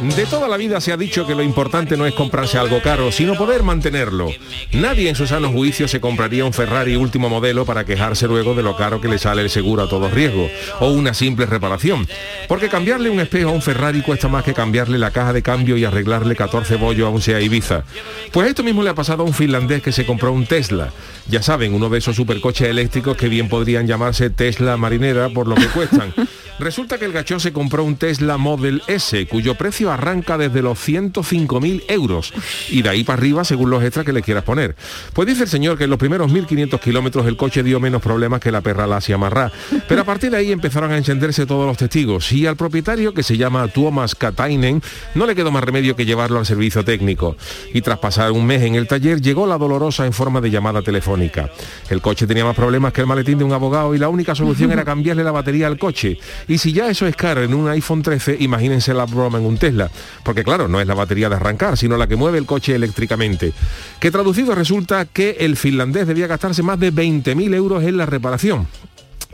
De toda la vida se ha dicho que lo importante no es comprarse algo caro, sino poder mantenerlo. Nadie en su sano juicio se compraría un Ferrari último modelo para quejarse luego de lo caro que le sale el seguro a todo riesgo, o una simple reparación. Porque cambiarle un espejo a un Ferrari cuesta más que cambiarle la caja de cambio y arreglarle 14 bollos a un Sea Ibiza. Pues esto mismo le ha pasado a un finlandés que se compró un Tesla. Ya saben, uno de esos supercoches eléctricos que bien podrían llamarse Tesla marinera por lo que cuestan. Resulta que el gachón se compró un Tesla Model S, cuyo precio arranca desde los 105.000 euros y de ahí para arriba según los extras que le quieras poner. Pues dice el señor que en los primeros 1.500 kilómetros el coche dio menos problemas que la perra Lasia Marrá, pero a partir de ahí empezaron a encenderse todos los testigos y al propietario, que se llama Tuomas Katainen, no le quedó más remedio que llevarlo al servicio técnico. Y tras pasar un mes en el taller, llegó la dolorosa en forma de llamada telefónica. El coche tenía más problemas que el maletín de un abogado y la única solución era cambiarle la batería al coche. Y si ya eso es caro en un iPhone 13, imagínense la broma en un Tesla. Porque claro, no es la batería de arrancar, sino la que mueve el coche eléctricamente. Que traducido resulta que el finlandés debía gastarse más de 20.000 euros en la reparación.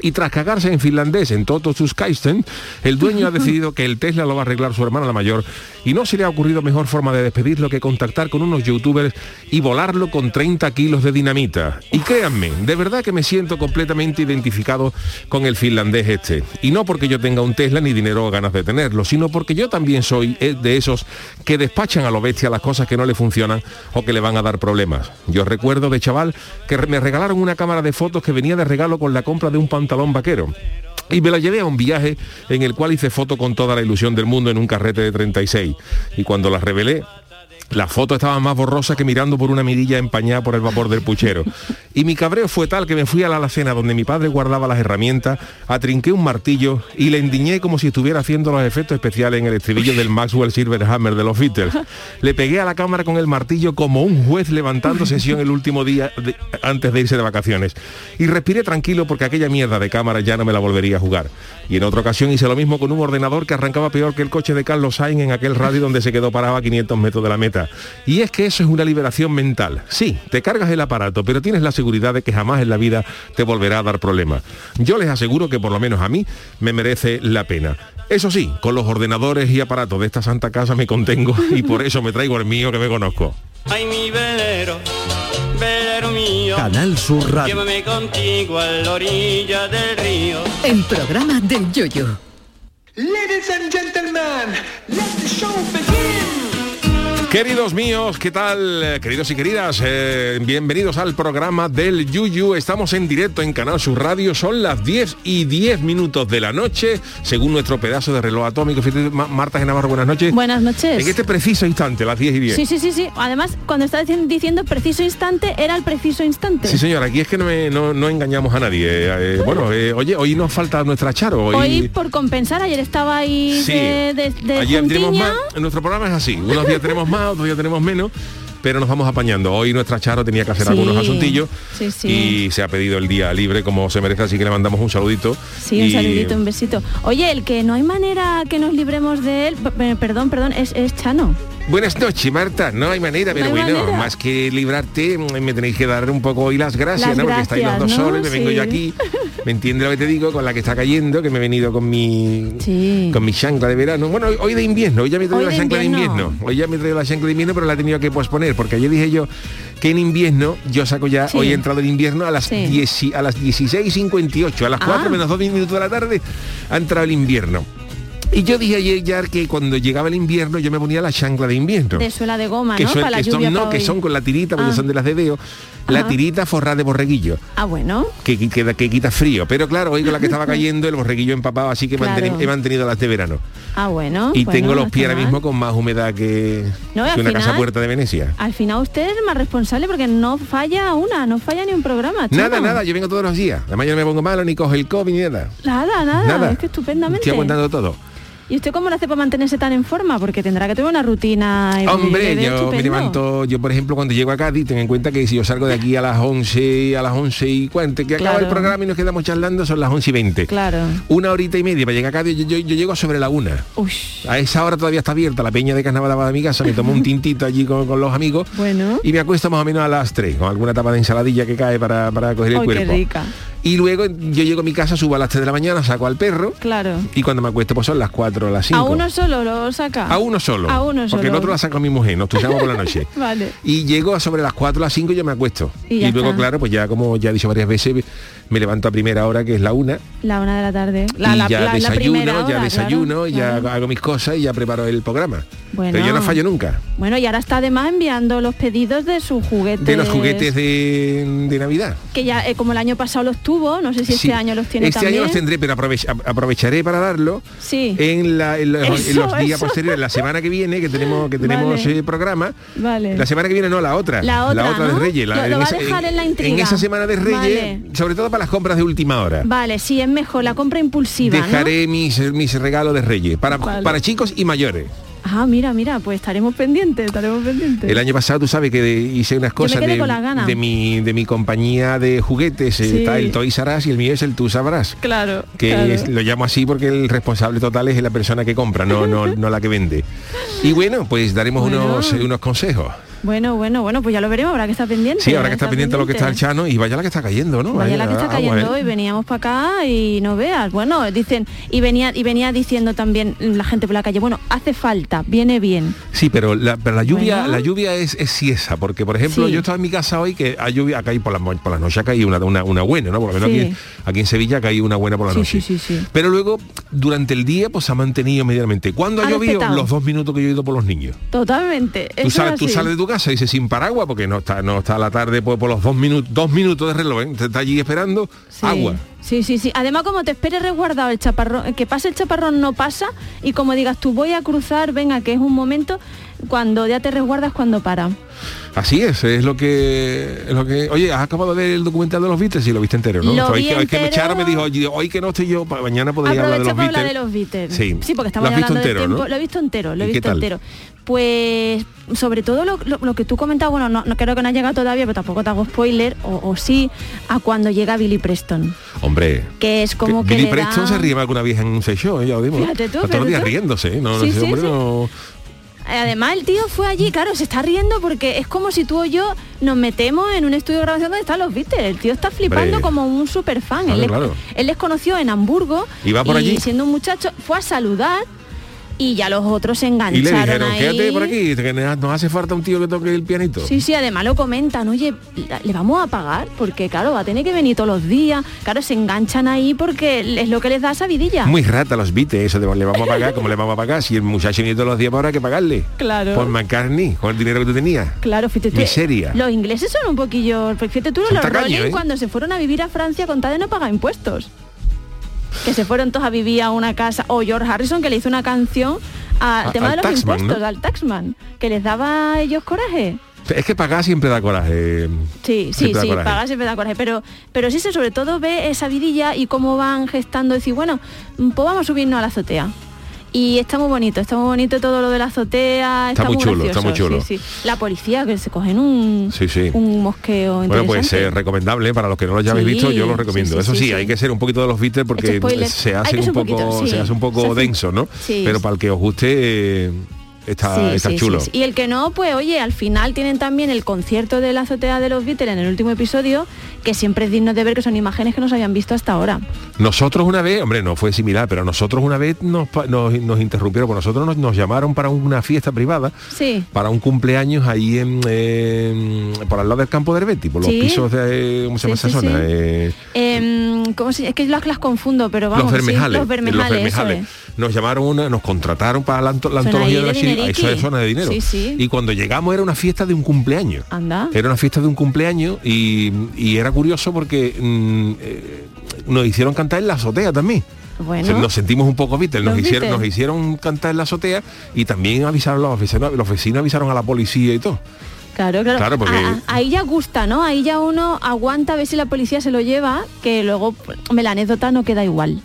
Y tras cagarse en finlandés en Toto Kaisten, el dueño ha decidido que el Tesla lo va a arreglar su hermana la mayor y no se le ha ocurrido mejor forma de despedirlo que contactar con unos youtubers y volarlo con 30 kilos de dinamita. Y créanme, de verdad que me siento completamente identificado con el finlandés este. Y no porque yo tenga un Tesla ni dinero o ganas de tenerlo, sino porque yo también soy de esos que despachan a lo bestia las cosas que no le funcionan o que le van a dar problemas. Yo recuerdo de chaval que me regalaron una cámara de fotos que venía de regalo con la compra de un pantalón vaquero. Y me la llevé a un viaje en el cual hice foto con toda la ilusión del mundo en un carrete de 36. Y cuando la revelé, la foto estaba más borrosa que mirando por una mirilla empañada por el vapor del puchero. Y mi cabreo fue tal que me fui a la alacena donde mi padre guardaba las herramientas, atrinqué un martillo y le endiñé como si estuviera haciendo los efectos especiales en el estribillo del Maxwell Silverhammer de los Beatles. Le pegué a la cámara con el martillo como un juez levantando sesión el último día antes de irse de vacaciones. Y respiré tranquilo porque aquella mierda de cámara ya no me la volvería a jugar. Y en otra ocasión hice lo mismo con un ordenador que arrancaba peor que el coche de Carlos Sainz en aquel radio donde se quedó parado a 500 metros de la meta. Y es que eso es una liberación mental. Sí, te cargas el aparato, pero tienes la seguridad de que jamás en la vida te volverá a dar problemas. Yo les aseguro que por lo menos a mí me merece la pena. Eso sí, con los ordenadores y aparatos de esta santa casa me contengo y por eso me traigo el mío que me conozco. Ay, mi velero, velero mío. Canal Sur Radio. Llévame contigo a la orilla del río. El programa del Yoyo. Ladies and gentlemen, let the show begin. Queridos míos, ¿qué tal? Eh, Queridos y queridas, eh, bienvenidos al programa del Yuyu. Estamos en directo en Canal Sur Radio. Son las 10 y 10 minutos de la noche, según nuestro pedazo de reloj atómico. Fíjate, Ma- Marta Genavarro, buenas noches. Buenas noches. En este preciso instante, las 10 y 10. Sí, sí, sí, sí. Además, cuando estás diciendo, preciso instante, era el preciso instante. Sí, señor, aquí es que no, me- no- no engañamos a nadie. Eh, eh, bueno, oye, hoy nos falta nuestra Charo. Hoy, Hoy, por compensar, ayer estaba ahí Sí. de, de, de Ayer más, nuestro programa es así. Unos días tenemos más, otros días tenemos menos, pero nos vamos apañando. Hoy nuestra Charo tenía que hacer Sí. algunos asuntillos Sí, sí. y se ha pedido el día libre como se merece, así que le mandamos un saludito. Sí, un Y- saludito, un besito. Oye, el que no hay manera que nos libremos de él, p- perdón, perdón, es, es Chano. Buenas noches, Marta. No hay manera, pero bueno, más que librarte, mm, me tenéis que dar un poco hoy las gracias, Las ¿no? Porque estáis los dos gracias, ¿no? solos me vengo yo aquí. ¿Me entiendes lo que te digo? Con la que está cayendo, que me he venido con mi Sí. con mi chancla de verano. Bueno, hoy- hoy de invierno, hoy ya me he traído Hoy la chancla de invierno. Hoy ya me he traído la chancla de invierno, pero la he tenido que posponer, porque ayer dije yo que en invierno yo saco ya, Sí. hoy he entrado en invierno a las, Sí. 10 y- a las 16.58, a las 4 Ah. menos 2 minutos de la tarde ha entrado el invierno. Y yo dije ayer ya que cuando llegaba el invierno yo me ponía la chancla de invierno. De suela de goma, que ¿no? son, Para la que son- lluvia. no, pa' que hoy. son con la tirita, porque Ah. son de las de veo, la Ajá. tirita forrada de borreguillo. Ah, bueno. Que, que, que- que quita frío. Pero claro, hoy con la que estaba cayendo, el borreguillo empapado, así que he Claro. manteni- he mantenido las de verano. Ah, bueno. y bueno, tengo los pies ahora mismo con más humedad que, No, que una casa puerta de Venecia. Al final usted es más responsable porque no falla una, no falla ni un programa. Nada, nada, yo vengo todos los días. Además yo no me pongo malo, ni cojo el COVID, ni nada. Nada, nada, Nada. es que estupendamente. Estoy aguantando todo. ¿Y usted cómo lo hace para mantenerse tan en forma? Porque tendrá que tener una rutina. y- Hombre, yo me levanto, yo por ejemplo cuando llego a Cádiz, ten en cuenta que si yo salgo de aquí a las 11, a las 11 y cuánto, que acaba el programa y nos quedamos charlando, son las 11 y 20. Claro. Una horita y media para llegar a Cádiz, yo, yo- yo llego sobre la una. Ush. A esa hora todavía está abierta la peña de carnaval de mi casa, me tomo un tintito allí con, con los amigos Bueno. y me acuesto más o menos a las 3, con alguna tapa de ensaladilla que cae para, para coger el qué cuerpo. rica. Y luego yo llego a mi casa, subo a las 3 de la mañana, saco al perro Claro. y cuando me acuesto pues son las 4 o las 5. A uno solo lo saca. A uno solo. A uno Porque el solo. otro la saco a mi mujer, nos tuyamos por la noche. Vale. Y llego a sobre las 4 o las 5 y yo me acuesto. Y luego, está. claro, pues ya como ya he dicho varias veces, me levanto a primera hora, que es la una, La una de la tarde. La, y la- ya la- desayuno, ya desayuno, claro, ya claro. hago mis cosas y ya preparo el programa. Bueno. Pero yo no fallo nunca. Bueno, y ahora está además enviando los pedidos de sus juguetes. De los juguetes de, de Navidad. Que ya, eh, como el año pasado los no sé si este Sí. año los tiene Este también. año los tendré, pero aprovech- aprovecharé para darlo Sí. en, la- en los, en Eso, los días eso. posteriores, la semana que viene, que tenemos, que tenemos Vale. eh, programa. Vale. La semana que viene no, la otra. La otra, de ¿no? Reyes. Lo- lo va a dejar en la intriga. esa semana de Reyes, Vale. sobre todo para las compras de última hora. Vale, sí, es mejor la compra impulsiva, ¿no? Dejaré mis, mis regalos de Reyes para, para chicos y mayores. Ah, mira, mira, pues estaremos pendientes, estaremos pendientes. El año pasado tú sabes que hice unas cosas de, de mi de mi compañía de juguetes. eh, Sí. Está el Toys R Us y el mío es el Tú Sabrás. Claro, Que claro. es- lo llamo así porque el responsable total es la persona que compra, no, no, no la que vende. Y bueno, pues daremos Bueno. unos, unos consejos. Bueno, bueno, bueno, pues ya lo veremos, habrá que estar pendiente. Sí, ahora habrá que está pendiente lo que está el Chano y vaya la que está cayendo, ¿no? Vaya la que está cayendo hoy, veníamos para acá y no veas. Bueno, dicen, y venía, y venía diciendo también la gente por la calle, bueno, hace falta, viene bien. Sí, pero la, pero la lluvia, Bueno. la lluvia es, es siesa, porque por ejemplo Sí. yo estaba en mi casa hoy que hay lluvia, acá hay por la, mo- por la noche acá hay una, una, una buena, ¿no? Por lo menos Sí. aquí, aquí en Sevilla acá hay una buena por la noche. sí, sí, sí. Pero luego, durante el día, pues ha mantenido medianamente. ¿Cuándo ha Ha llovido? Los dos minutos que yo he ido por los niños. Totalmente. Tú, sales, es tú sales de tu casa y dices sin paraguas porque no está, no está a la tarde pues, por los dos minutos, dos minutos de reloj, ¿eh? Está allí esperando Sí. agua. Sí, sí, sí. Además, como te esperes resguardado el chaparrón, que pase el chaparrón no pasa y como digas tú voy a cruzar, venga, que es un momento, cuando ya te resguardas cuando para. Así es, es lo que es lo que. Oye, has acabado de ver el documental de los Beatles y lo viste entero, ¿no? Lo vi que, hoy que me entero. Charo me dijo, oye, hoy que no estoy yo, mañana podría hablar de los Beatles. hablar de los Beatles. Sí. porque estamos hablando entero, tiempo. ¿no? Lo he visto entero, lo he ¿Y qué visto entero. Pues sobre todo lo, lo- lo que tú comentabas, bueno, no, no creo que no ha llegado todavía, pero tampoco te hago spoiler, o, o sí, a cuando llega Billy Preston. Hombre. Que es como que, Billy le Preston da- se ríe que una vieja en un show, ¿eh? ya lo digo. Fíjate tú, todos los días riéndose, ¿eh? No, Sí, sí, hombre sí. no- Además el tío fue allí, claro, se está riendo porque es como si tú o yo nos metemos en un estudio de grabación donde están los Beatles. El tío está flipando Hombre. como un super fan. Claro, él, claro. él les conoció en Hamburgo ¿Y va por allí? siendo un muchacho fue a saludar y ya los otros se Y engancharon le dijeron, ahí. quédate por aquí, que nos hace falta un tío que toque el pianito. Sí, sí, además lo comentan, oye, le vamos a pagar, porque claro, va a tener que venir todos los días, claro, se enganchan ahí porque es lo que les da esa vidilla. Muy rata los Beatles, eso de le vamos a pagar, como le vamos a pagar? Si el muchacho viene todos los días, pues habrá que pagarle. Claro. Por McCartney, con el dinero que tú tenías. Claro, fíjate, tú, Miseria. los ingleses son un poquillo, fíjate tú, Son los tacaños, Rolling ¿eh? cuando se fueron a vivir a Francia con tal de no pagar impuestos. Que se fueron todos a vivir a una casa, o George Harrison que le hizo una canción al A- tema al de los taxman, impuestos, ¿no? al taxman, que les daba a ellos coraje. Es que pagar siempre da coraje. Sí, sí, sí, coraje. pagar siempre da coraje, pero, pero sí se sobre todo ve esa vidilla y cómo van gestando, decir, bueno, pues vamos a subirnos a la azotea. Y está muy bonito, está muy bonito todo lo de la azotea, está, muy chulo, está muy chulo. sí, sí. La policía que se cogen un, Sí, un mosqueo Bueno, pues es recomendable, para los que no lo hayáis visto, yo lo recomiendo. Eso sí, hay que ser un poquito de los Beatles porque Este se hace un poco, poquito, se hace un poco denso, ¿no? Sí. Pero para el que os guste, eh, está, Sí, está sí, chulo. sí. Y el que no, pues oye, al final tienen también el concierto de la azotea de los Beatles en el último episodio, que siempre es digno de ver que son imágenes que no se habían visto hasta ahora. Nosotros una vez, hombre, no fue similar, pero nosotros una vez nos, nos, nos interrumpieron, porque nosotros nos, nos llamaron para una fiesta privada, para un cumpleaños ahí en, eh, por al lado del campo de Herbeti, por los pisos de, ¿cómo se llama esa zona? Eh, Em, ¿cómo se- Es que las, las confundo, pero vamos. los Bermejales, los Bermejales. Nos llamaron una, nos contrataron para la, la antología de la. Eso es zona de dinero. Sí, sí. Y cuando llegamos era una fiesta de un cumpleaños. Anda. Era una fiesta de un cumpleaños y, y era curioso porque mm, eh, nos hicieron cantar en la azotea también. Bueno. O sea, Nos sentimos un poco Beatles, nos hicieron, Beatles. nos hicieron cantar en la azotea y también avisaron los vecinos, los vecinos avisaron a la policía y todo. Claro, claro. Claro, porque- A- a- ahí ya gusta, ¿no? Ahí ya uno aguanta a ver si la policía se lo lleva, que luego pues, hombre, la anécdota no queda igual.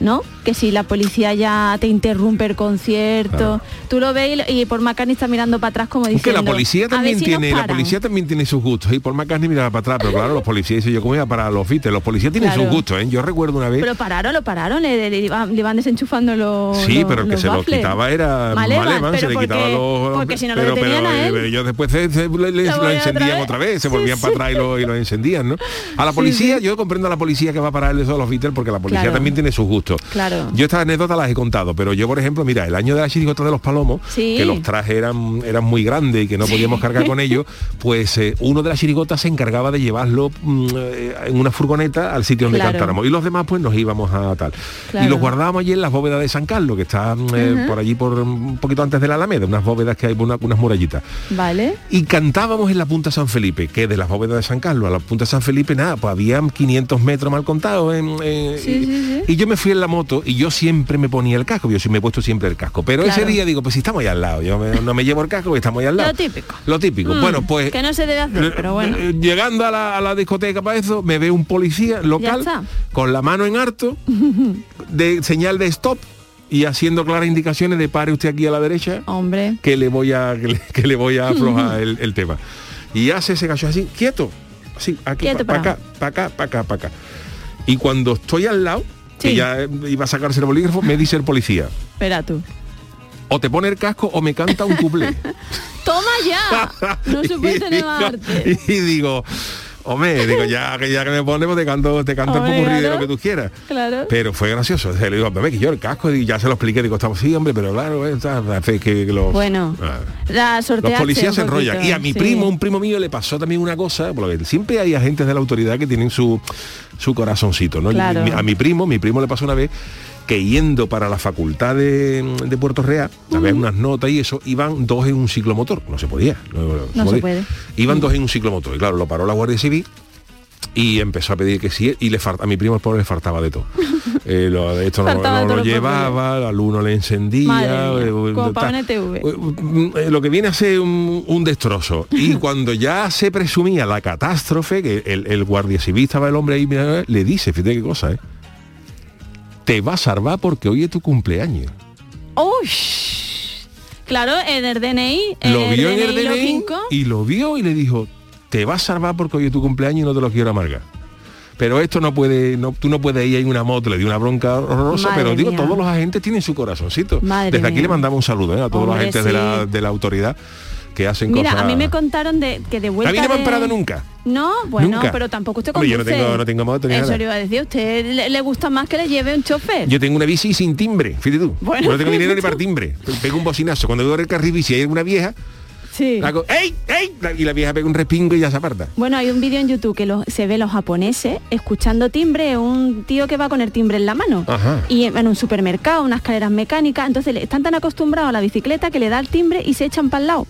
¿No? Que si la policía ya te interrumpe el concierto, Claro. tú lo ves y, y por McCartney está mirando para atrás como Es que diciendo. la policía "A ver también si tiene, la paran". policía también tiene sus gustos. Y por McCartney miraba para atrás, pero claro, los policías dicen yo como iba para los Beatles, los policías tienen Claro. sus gustos, ¿eh? Yo recuerdo una vez. Pero pararon, lo pararon, le, le iban, le iban desenchufando los. Sí, los- pero el que los se lo baffles. quitaba era Malevan, Malevan, se le porque- quitaba los... Porque si no lo pero, detenían pero, a él. pero ellos después se- se- le- Lo lo encendían otra otra vez. se Sí, volvían sí. para atrás y lo, y lo encendían, ¿no? A la policía, sí. yo comprendo a la policía que va a parar eso a los Beatles porque la policía también tiene sus gustos. Claro. Yo estas anécdotas las he contado, pero yo, por ejemplo, mira, el año de la chirigota de los palomos, Sí. que los trajes eran, eran muy grandes y que no podíamos cargar con ellos, pues eh, uno de las chirigotas se encargaba de llevarlo mm, eh, en una furgoneta al sitio donde Claro. cantáramos. Y los demás, pues nos íbamos a tal. Claro. Y los guardábamos allí en las bóvedas de San Carlos, que está eh, por allí, por un poquito antes de la Alameda, unas bóvedas que hay, una- unas murallitas. Vale. Y cantábamos en la Punta San Felipe, que de las bóvedas de San Carlos a la Punta San Felipe, nada, pues había 500 metros mal contados. en- Sí, y yo me fui en la moto y yo siempre me ponía el casco, yo sí me he puesto siempre el casco. Pero ese día digo, pues si estamos ahí al lado, yo me- no me llevo el casco, estamos ahí al lado. Lo típico. Lo típico. Mm, bueno, pues... Que no se debe hacer, pero bueno. eh, Llegando a la, a la discoteca para eso, me ve un policía local con la mano en harto, de señal de stop y haciendo claras indicaciones de pare usted aquí a la derecha Hombre. que le voy a que le, que le voy a aflojar el, el tema. Y hace ese gallo así, quieto, así, aquí, para para. acá, para acá, para acá, para acá. Y cuando estoy al lado, Sí. ya iba a sacarse el bolígrafo, me dice el policía, Espera tú. o te pone el casco o me canta un cuplé. ¡Toma ya! No se puede Y tener más digo- arte. Y digo, hombre, digo, ya que ya que me pone, pues te canto, te canto Hombre, el popurrí de claro. lo que tú quieras. Claro. Pero fue gracioso. O sea, le digo, bebé, que yo el casco, y ya se lo expliqué, digo, estamos, sí, hombre, pero claro, eh, está, hace que los, Bueno, ah, los policías se enrollan. poquito, Y a mi sí. primo, un primo mío, le pasó también una cosa, por lo que siempre hay agentes de la autoridad que tienen su, su corazoncito, ¿no? Claro. A mi primo, mi primo le pasó una vez que yendo para la facultad de, de Puerto Real, a ver unas notas y eso, iban dos en un ciclomotor. No se podía. No, No se podía. puede. Iban dos en un ciclomotor. Y claro, lo paró la Guardia Civil y empezó a pedir que sí y le falta, a mi primo el pobre le faltaba de todo Eh, lo, esto no, lo llevaba al uno le encendía Madre mía, eh, como para. Eh, eh, lo que viene a ser un, un destrozo y cuando ya se presumía la catástrofe que el, el guardia civil estaba el hombre ahí mira, le dice fíjate qué cosa eh te va a salvar porque hoy es tu cumpleaños ¡Uy! Claro, en el DNI. lo vio en el DNI y lo vio y le dijo te va a salvar porque hoy es tu cumpleaños y no te lo quiero amargar pero esto no puede, no, tú no puedes ir en una moto, le dio una bronca horrorosa, Madre pero digo, mía. todos los agentes tienen su corazoncito. Madre Desde aquí mía. le mandamos un saludo ¿eh? a todos los agentes de, la, sí. de la autoridad que hacen Mira, cosas. a mí me contaron de que de vuelta A mí no me han de- parado nunca. No, bueno, Nunca. pero tampoco usted conduce. yo no tengo- no tengo moto ni Eso nada. le iba a decir, ¿a usted le, le gusta más que le lleve un chofer? Yo tengo una bici sin timbre, fíjate tú. Bueno, Yo no tengo dinero ni para timbre. Pego un bocinazo. Cuando veo el carril bici hay alguna vieja, sí. hago ¡Ey! ¡Ey! Y la vieja pega un respingo y ya se aparta. Bueno, hay un vídeo en YouTube que lo- se ve los japoneses escuchando timbre, un tío que va con el timbre en la mano. Ajá. Y en un supermercado, unas escaleras mecánicas, entonces están tan acostumbrados a la bicicleta que le da el timbre y se echan para el lado.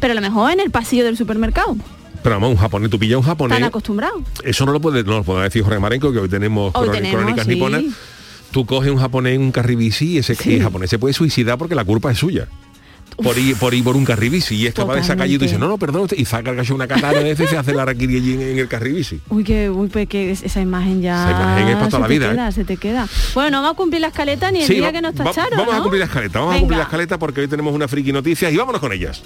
Pero a lo mejor en el pasillo del supermercado. Pero vamos, un japonés, tú pillas un japonés. Están acostumbrados. Eso no lo puede, no lo puede decir Jorge Marenco, que hoy tenemos, Hoy tenemos, crónicas sí. niponas. Tú coges un japonés en un carribici y ese Sí. y el japonés se puede suicidar porque la culpa es suya. Por ir, por ir por un carribici y escapa de esa calle y tú dices, no, no, perdón, usted", y saca el una katana de veces y se hace la raquiri en, en el carribici. Uy, que, uy, pues que es- esa imagen ya. Esa imagen es para toda la ¿eh? Queda, Se te queda. Bueno, no va a cumplir la escaleta ni el Sí, día va- que nos va- tacharon. Vamos a cumplir la escaleta, vamos a cumplir la escaleta porque hoy tenemos una friki noticias y vámonos con ellas.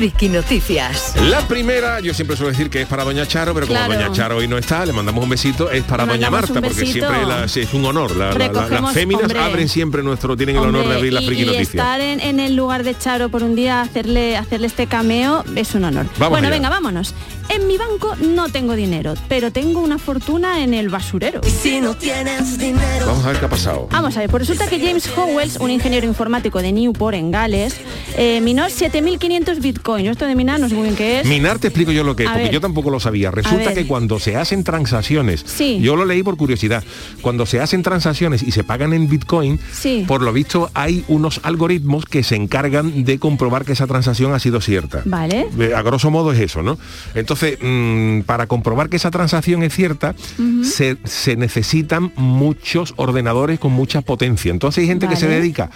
Friki Noticias. La primera, yo siempre suelo decir que es para Doña Charo, pero como Claro. Doña Charo hoy no está, le mandamos un besito, es para Le Doña Marta, porque siempre la- es un honor. La- la- la- Recogemos, las féminas hombre. abren siempre nuestro, tienen el honor de abrir la y- Friki y Noticias. estar en, en el lugar de Charo por un día, hacerle, hacerle este cameo, es un honor. Vamos bueno, allá. venga, vámonos. En mi banco no tengo dinero, pero tengo una fortuna en el basurero. Si no tienes dinero. Vamos a ver qué ha pasado. Vamos a ver, pues resulta que James Howells, un ingeniero informático de Newport, en Gales, eh, minó 7.500 bitcoins. Yo esto de minar no sé muy bien qué es. Minar te explico yo lo que es, A porque ver. yo tampoco lo sabía. Resulta que cuando se hacen transacciones, Sí. yo lo leí por curiosidad, cuando se hacen transacciones y se pagan en Bitcoin, Sí. por lo visto hay unos algoritmos que se encargan de comprobar que esa transacción ha sido cierta. Vale. Eh, A grosso modo es eso, ¿no? Entonces, mm, para comprobar que esa transacción es cierta, se, se necesitan muchos ordenadores con mucha potencia. Entonces hay gente que se dedica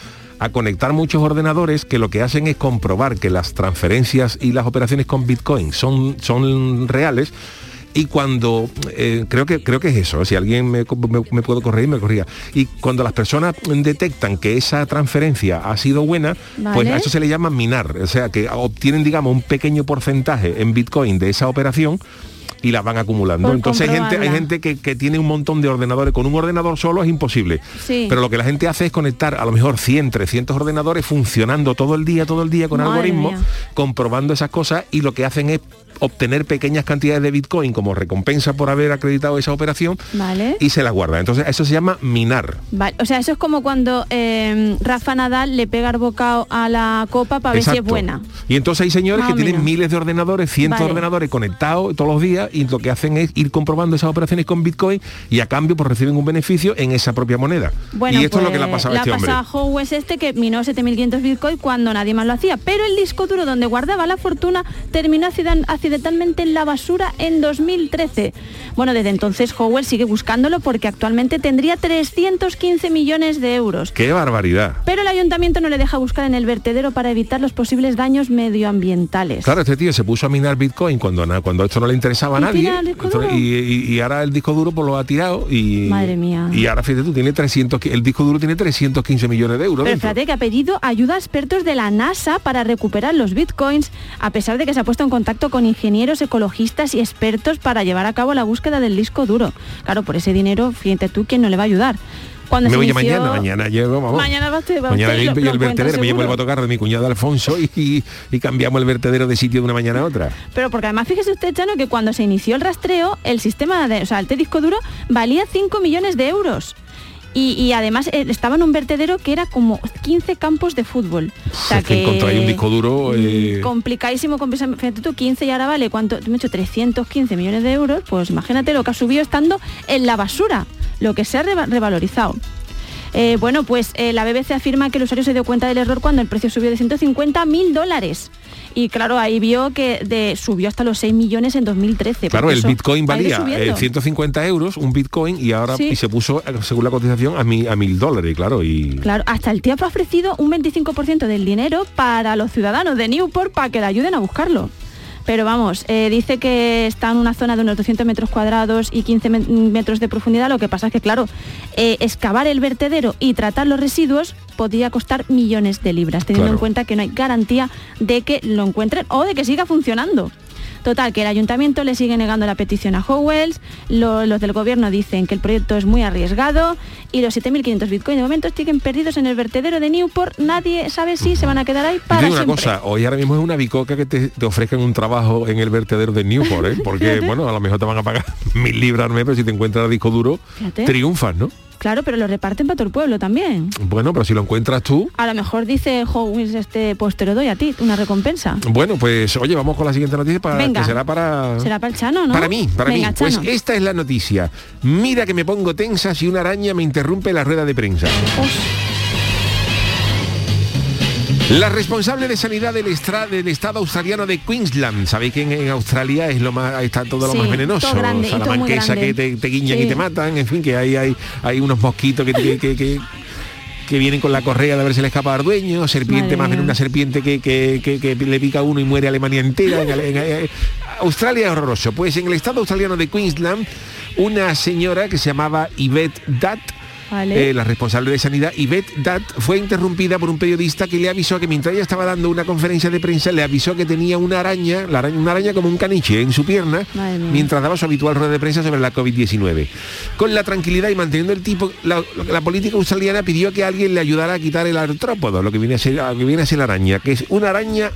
a conectar muchos ordenadores que lo que hacen es comprobar que las transferencias y las operaciones con Bitcoin son, son reales. Y cuando, eh, creo, que, creo que es eso, si alguien me, me- me puede corregir, me corría. Y cuando las personas detectan que esa transferencia ha sido buena, pues a eso se le llama minar. O sea, que obtienen, digamos, un pequeño porcentaje en Bitcoin de esa operación y la van acumulando. Por Entonces hay gente, hay gente que, que tiene un montón de ordenadores. Con un ordenador solo es imposible. Sí. Pero lo que la gente hace es conectar a lo mejor 100, 300 ordenadores funcionando todo el día, todo el día con Madre algoritmos, mía. comprobando esas cosas y lo que hacen es obtener pequeñas cantidades de Bitcoin como recompensa por haber acreditado esa operación Vale. y se la guarda. Entonces eso se llama minar. Vale, o sea, eso es como cuando eh, Rafa Nadal le pega el bocado a la copa para ver si es buena. Y entonces hay señores Más que tienen miles de ordenadores, cientos de ordenadores conectados todos los días y lo que hacen es ir comprobando esas operaciones con Bitcoin y a cambio pues reciben un beneficio en esa propia moneda. Bueno, y esto es lo que le ha pues, pasado a este hombre. Howes este que minó 7.500 bitcoin cuando nadie más lo hacía. Pero el disco duro donde guardaba la fortuna terminó accidan- accidentalmente en la basura en 2013. Bueno, desde entonces Howell sigue buscándolo porque actualmente tendría 315 millones de euros. ¡Qué barbaridad! Pero el ayuntamiento no le deja buscar en el vertedero para evitar los posibles daños medioambientales. Claro, este tío se puso a minar Bitcoin cuando, cuando esto no le interesaba a ¿Y nadie. Entonces, y, y- y ahora el disco duro pues lo ha tirado y... Madre mía. Y ahora fíjate tú, tiene 300, qui- el disco duro tiene 315 millones de euros. Pero fíjate que ha pedido ayuda a expertos de la NASA para recuperar los bitcoins, a pesar de que se ha puesto en contacto con ingenieros, ecologistas y expertos para llevar a cabo la búsqueda del disco duro. Claro, por ese dinero, fíjate tú, ¿quién no le va a ayudar? Cuando Me se voy inició- mañana, mañana llego, vamos. Mañana va usted- va Mañana el vertedero, me seguro. motocarro de mi cuñado Alfonso y, y cambiamos el vertedero de sitio de una mañana a otra. Pero porque además fíjese usted, Chano, que cuando se inició el rastreo, el sistema de, o sea, el T disco duro valía 5 millones de euros. Y, y además eh, estaba en un vertedero que era como 15 campos de fútbol. O sea Es que encontráis un disco duro, mm, eh, Complicadísimo, complicadísimo. fíjate tú, 15 y ahora vale, ¿cuánto? Me he hecho 315 millones de euros, pues imagínate lo que ha subido estando en la basura, lo que se ha reva- revalorizado. Eh, bueno, pues eh, la BBC afirma que el usuario se dio cuenta del error cuando el precio subió de 150 a 1000 dólares. Y claro, ahí vio que de, subió hasta los 6 millones en 2013. Claro, el Bitcoin valía subiendo. eh, 150 euros, un Bitcoin, y ahora Sí. y se puso, eh, según la cotización, a, mi, a mil dólares, claro. Y Claro, hasta el tío ha ofrecido un 25% del dinero para los ciudadanos de Newport para que le ayuden a buscarlo. Pero vamos, eh, dice que está en una zona de unos 200 metros cuadrados y 15 me- metros de profundidad. Lo que pasa es que, claro, eh, excavar el vertedero y tratar los residuos podría costar millones de libras, teniendo Claro. en cuenta que no hay garantía de que lo encuentren o de que siga funcionando. Total, que el ayuntamiento le sigue negando la petición a Howells, lo- los del gobierno dicen que el proyecto es muy arriesgado y los 7.500 bitcoins de momento siguen perdidos en el vertedero de Newport. Nadie sabe si se van a quedar ahí para digo una siempre. cosa, hoy ahora mismo es una bicoca que te, te ofrezcan un trabajo en el vertedero de Newport, ¿eh? porque bueno, a lo mejor te van a pagar mil libras al mes, pero si te encuentras disco duro, Fíjate. triunfas, ¿no? Claro, pero lo reparten para todo el pueblo también. Bueno, pero si lo encuentras tú, A lo mejor dice Howells, este, pues te lo doy a ti, una recompensa. bueno, pues oye, vamos con la siguiente noticia para Venga. que será para Será para el Chano, ¿no? Para mí, para Venga, mí. Pues esta es la noticia. Mira que me pongo tensa si una araña me interrumpe la rueda de prensa. La responsable de sanidad del, estra- del estado australiano de Queensland, sabéis que en, en Australia es lo más, está todo lo Sí, más venenoso, todo grande grande. que te, te guiñan Sí. y te matan, en fin, que hay, hay, hay unos mosquitos que, que, que- que- que vienen con la correa de si le escapa al dueño, serpiente Madre más bien una serpiente que, que- que- que le pica a uno y muere a Alemania entera. En Ale- en- en- Australia es horroroso. Pues en el estado australiano de Queensland, una señora que se llamaba Yvette Dutt Vale. eh, la responsable de sanidad, Yvette Dat, fue interrumpida por un periodista que le avisó que mientras ella estaba dando una conferencia de prensa, le avisó que tenía una araña, la araña- una araña como un caniche en su pierna, mientras daba su habitual rueda de prensa sobre la COVID-19. Con la tranquilidad y manteniendo el tipo, la, la política australiana pidió que alguien le ayudara a quitar el artrópodo, lo que viene a ser, lo que viene a ser la araña, que es una araña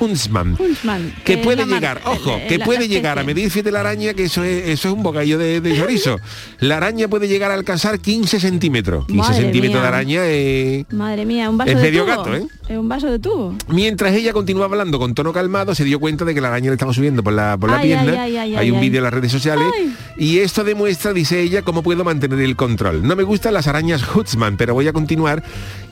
Huntsman. Huntsman, Que puede mar- llegar, ojo, el- que la- puede la llegar a medir, fíjate la araña, que eso es, eso es un bocadillo de, de chorizo. La araña puede llegar a alcanzar 15 centímetros. 15 Madre centímetros mía. de araña eh, Madre mía, un vaso Es de medio tubo. gato, ¿eh? Es un vaso de tubo. Mientras ella continuaba hablando con tono calmado, se dio cuenta de que la araña le estaba subiendo por la, por la Ay, pierna. ay, ay, ay, Hay un vídeo en las redes sociales. Y esto demuestra, dice ella, cómo puedo mantener el control. No me gustan las arañas Hutzman, pero voy a continuar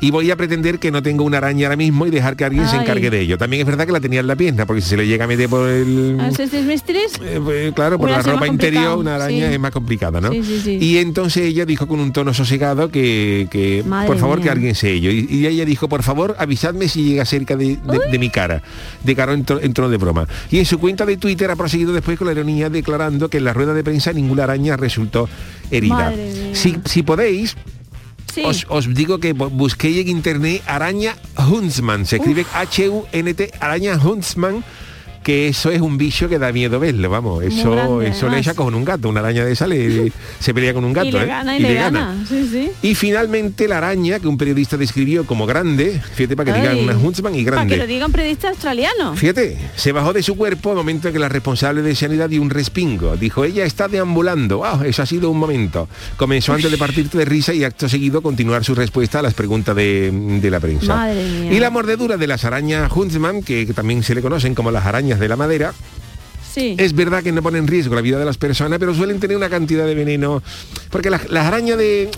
y voy a pretender que no tengo una araña ahora mismo y dejar que alguien se encargue de ello. También es verdad que la tenía en la pierna, porque si se le llega a meter por el... ¿A esos seis mysteries? Eh, pues, claro, por la ropa interior una araña sí. es más complicada, ¿no? Sí, sí, sí. Y entonces ella dijo con un tono sosegado que, que, por favor mía. que alguien se ello. Y, y ella dijo, por favor, avisadme si llega cerca de, de- de mi cara. De cara en, tono de broma. Y en su cuenta de Twitter ha proseguido después con la ironía declarando que en la rueda de prensa ninguna araña resultó herida. Si, si podéis, Sí. os, os digo que bu- busquéis en internet araña Huntsman. Se escribe H-U-N-T, araña Huntsman. Que eso es un bicho que da miedo verlo, vamos. Eso, grande, eso le echa con un gato. Una araña de esa le- se pelea con un gato. y le ¿eh? gana, y, le gana. Sí, sí. Y finalmente la araña, que un periodista describió como grande, fíjate para que digan una Huntsman y Para que lo grande. diga un periodista australiano. Fíjate, se bajó de su cuerpo al momento en que la responsable de sanidad dio un respingo. Dijo, ella está deambulando. Wow, eso ha sido un momento. Comenzó antes de partirte de risa y acto seguido continuar su respuesta a las preguntas de, de la prensa. Madre mía. Y la mordedura de las arañas Huntsman, que, que también se le conocen como las arañas de la madera, Sí. es verdad que no ponen en riesgo la vida de las personas, pero suelen tener una cantidad de veneno. Porque las, las arañas de...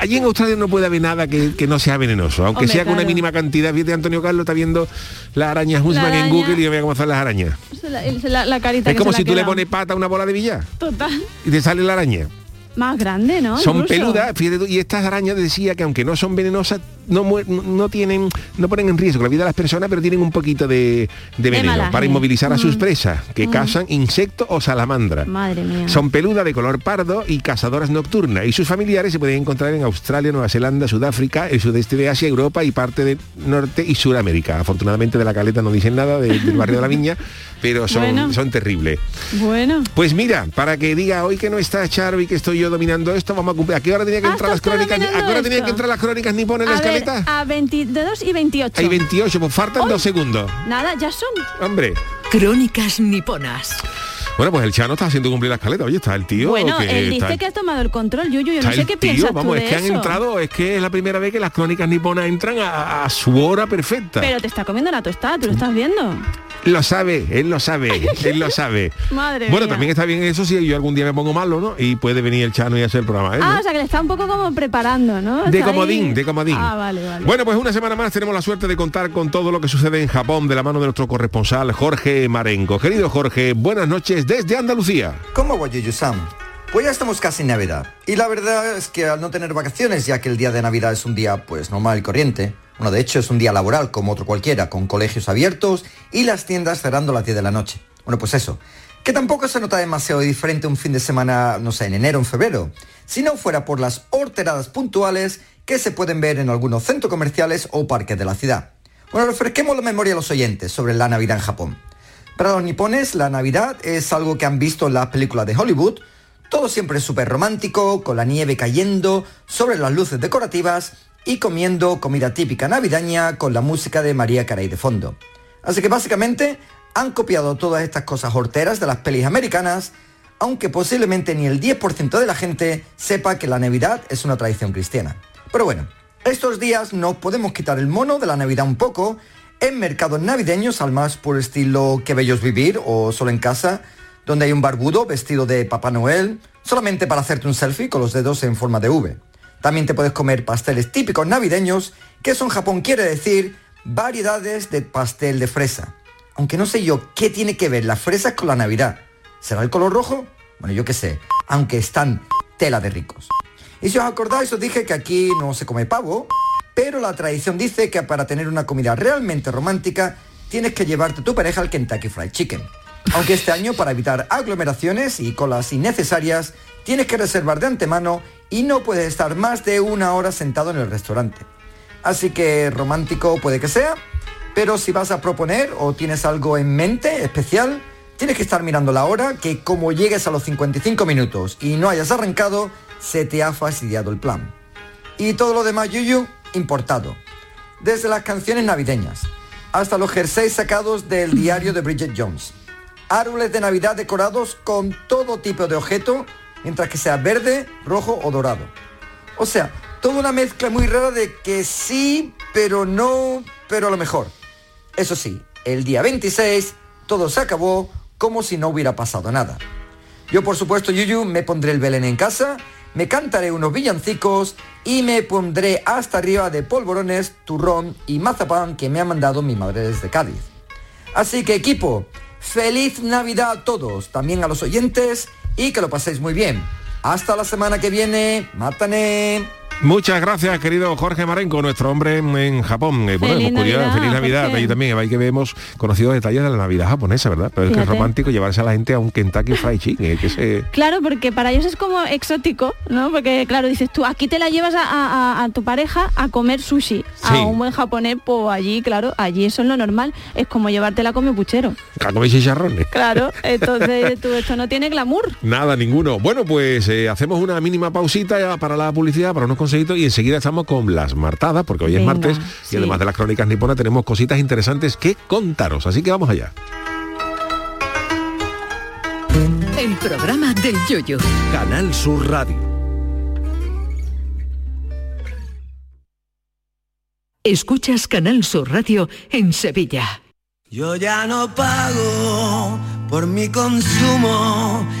Allí en Australia no puede haber nada que, que no sea venenoso, aunque Hombre, sea con una mínima cantidad. Fíjate, Antonio Carlos está viendo las arañas en araña- Google y yo vea cómo son las arañas. La, la- la carita Es como si tú le pones pata a una bola de billar Total. y te sale la araña. Más grande, ¿no? son Incluso. peludas, fíjate y estas arañas decía que aunque no son venenosas, no, no tienen, no ponen en riesgo la vida de las personas, pero tienen un poquito de, de veneno malaje. para inmovilizar a sus Mm. presas, que cazan insectos o salamandras. Madre mía. Son peludas de color pardo y cazadoras nocturnas y sus familiares se pueden encontrar en Australia, Nueva Zelanda, Sudáfrica, el sudeste de Asia, Europa y parte de Norte y Suramérica. Afortunadamente de la caleta no dicen nada de- del barrio de la Viña, pero son, Bueno. son terribles. Bueno. Pues mira, para que diga hoy que no está Charo y que estoy yo dominando esto, vamos a cumplir. ¿A qué hora tenía que Ah, entrar las ¿estás tú crónicas? ¿A qué hora tenían que entrar las crónicas ni ponen la ver, escaleta? a 22 y 28. Hay 28, pues faltan dos segundos. Nada, ya son. Hombre. Crónicas niponas. Bueno, pues el Chano está haciendo cumplir la escaleta. Oye, está el tío. bueno, que él dice está- que has tomado el control, Yuyu. Yo Está no sé qué tío, piensas vamos, tú es de que han eso. entrado, es que es la primera vez que las crónicas niponas entran a, a su hora perfecta. Pero te está comiendo la tostada, tú lo estás viendo. Lo sabe, él lo sabe, él lo sabe. Madre bueno, mía. también está bien eso si yo algún día me pongo malo, ¿no? Y puede venir el Chano y hacer el programa. ¿eh? Ah, ¿no? o sea que le está un poco como preparando, ¿no? De Está ahí- comodín, de comodín. Ah, vale, vale. Bueno, pues una semana más tenemos la suerte de contar con todo lo que sucede en Japón de la mano de nuestro corresponsal Jorge Marengo. Querido Jorge, buenas noches desde Andalucía. ¿Cómo va Yuyu-san? Pues ya estamos casi en Navidad. Y la verdad es que al no tener vacaciones, ya que el día de Navidad es un día pues normal y corriente, bueno, de hecho es un día laboral como otro cualquiera, con colegios abiertos y las tiendas cerrando a las 10 de la noche. Bueno, pues eso. Que tampoco se nota demasiado diferente un fin de semana, no sé, en enero o en febrero, si no fuera por las horteradas puntuales que se pueden ver en algunos centros comerciales o parques de la ciudad. Bueno, refresquemos la memoria a los oyentes sobre la Navidad en Japón. Para los nipones, la Navidad es algo que han visto en las películas de Hollywood. Todo siempre súper romántico, con la nieve cayendo, sobre las luces decorativas y comiendo comida típica navideña con la música de María Carey de fondo. Así que básicamente han copiado todas estas cosas horteras de las pelis americanas, aunque posiblemente ni el 10% de la gente sepa que la Navidad es una tradición cristiana. Pero bueno, estos días no podemos quitar el mono de la Navidad un poco en mercados navideños al más por estilo que bellos vivir o solo en casa, donde hay un barbudo vestido de Papá Noel, solamente para hacerte un selfie con los dedos en forma de V. También te puedes comer pasteles típicos navideños, que eso en Japón quiere decir variedades de pastel de fresa. Aunque no sé yo qué tiene que ver las fresas con la Navidad. ¿Será el color rojo? Bueno, yo qué sé, aunque están tela de ricos. Y si os acordáis, os dije que aquí no se come pavo, pero la tradición dice que para tener una comida realmente romántica tienes que llevarte a tu pareja al Kentucky Fried Chicken. Aunque este año, para evitar aglomeraciones y colas innecesarias, tienes que reservar de antemano y no puedes estar más de una hora sentado en el restaurante. Así que romántico puede que sea, pero si vas a proponer o tienes algo en mente especial, tienes que estar mirando la hora que como llegues a los 55 minutos y no hayas arrancado, se te ha fastidiado el plan. Y todo lo demás, Yuyu, importado. Desde las canciones navideñas hasta los jerseys sacados del diario de Bridget Jones. Árboles de Navidad decorados con todo tipo de objeto, mientras que sea verde, rojo o dorado. O sea, toda una mezcla muy rara de que sí, pero no, pero a lo mejor. Eso sí, el día 26 todo se acabó como si no hubiera pasado nada. Yo por supuesto, Yuyu, me pondré el Belén en casa, me cantaré unos villancicos y me pondré hasta arriba de polvorones, turrón y mazapán que me ha mandado mi madre desde Cádiz. Así que equipo, feliz Navidad a todos, también a los oyentes y que lo paséis muy bien. Hasta la semana que viene, mátane. Muchas gracias, querido Jorge Marenco, nuestro hombre en Japón. Eh, bueno, Feliz hemos curioso- Navidad, feliz Navidad. Jorge. Ahí también, ahí que hemos conocido detalles de la Navidad japonesa, ¿verdad? Pero es que es romántico llevarse a la gente a un Kentucky Fried Chicken. eh, que se... Claro, porque para ellos es como exótico, ¿no? Porque claro, dices tú, aquí te la llevas a, a- a tu pareja a comer sushi. Sí. A un buen japonés, pues allí, claro, allí eso es lo normal. Es como llevártela a comer puchero. a comer chicharrones. Claro, entonces tú, esto no tiene glamour. Nada, ninguno. Bueno, pues eh, hacemos una mínima pausita para la publicidad, para unos consejitos y enseguida estamos con las martadas, porque hoy es Venga, martes sí. y además de las crónicas niponas tenemos cositas interesantes que contaros. Así que vamos allá. El programa del yoyo. Canal Sur Radio. Escuchas Canal Sur Radio en Sevilla. Yo ya no pago por mi consumo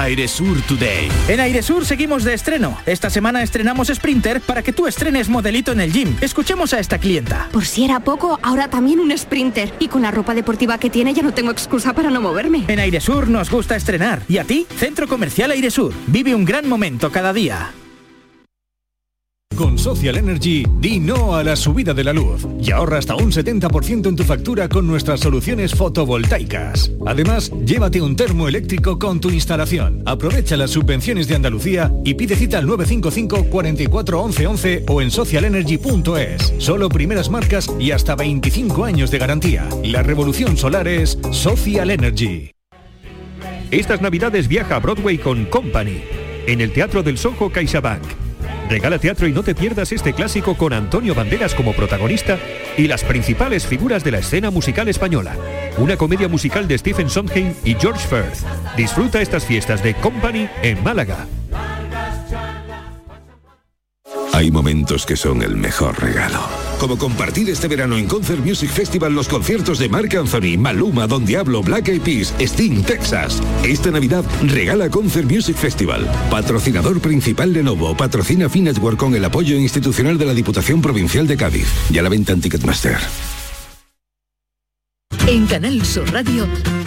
Airesur Today. En Airesur seguimos de estreno. Esta semana estrenamos Sprinter para que tú estrenes modelito en el gym. Escuchemos a esta clienta. Por si era poco, ahora también un sprinter. Y con la ropa deportiva que tiene ya no tengo excusa para no moverme. En Airesur nos gusta estrenar. ¿Y a ti? Centro Comercial Airesur. Vive un gran momento cada día. Con Social Energy, di no a la subida de la luz y ahorra hasta un 70% en tu factura con nuestras soluciones fotovoltaicas. Además, llévate un termo eléctrico con tu instalación. Aprovecha las subvenciones de Andalucía y pide cita al 955 44 11 11 o en socialenergy.es. Solo primeras marcas y hasta 25 años de garantía. La revolución solar es Social Energy. Estas navidades viaja a Broadway con Company, en el Teatro del Soho CaixaBank. Regala teatro y no te pierdas este clásico con Antonio Banderas como protagonista y las principales figuras de la escena musical española. Una comedia musical de Stephen Sondheim y George Firth. Disfruta estas fiestas de Company en Málaga. Hay momentos que son el mejor regalo. Como compartir este verano en Concert Music Festival los conciertos de Marc Anthony, Maluma, Don Diablo, Black Eyed Peas, Sting, Texas. Esta Navidad regala Concert Music Festival. Patrocinador principal Lenovo. Patrocina Finetwork con el apoyo institucional de la Diputación Provincial de Cádiz. Y a la venta en Ticketmaster. En Canal Sur Radio,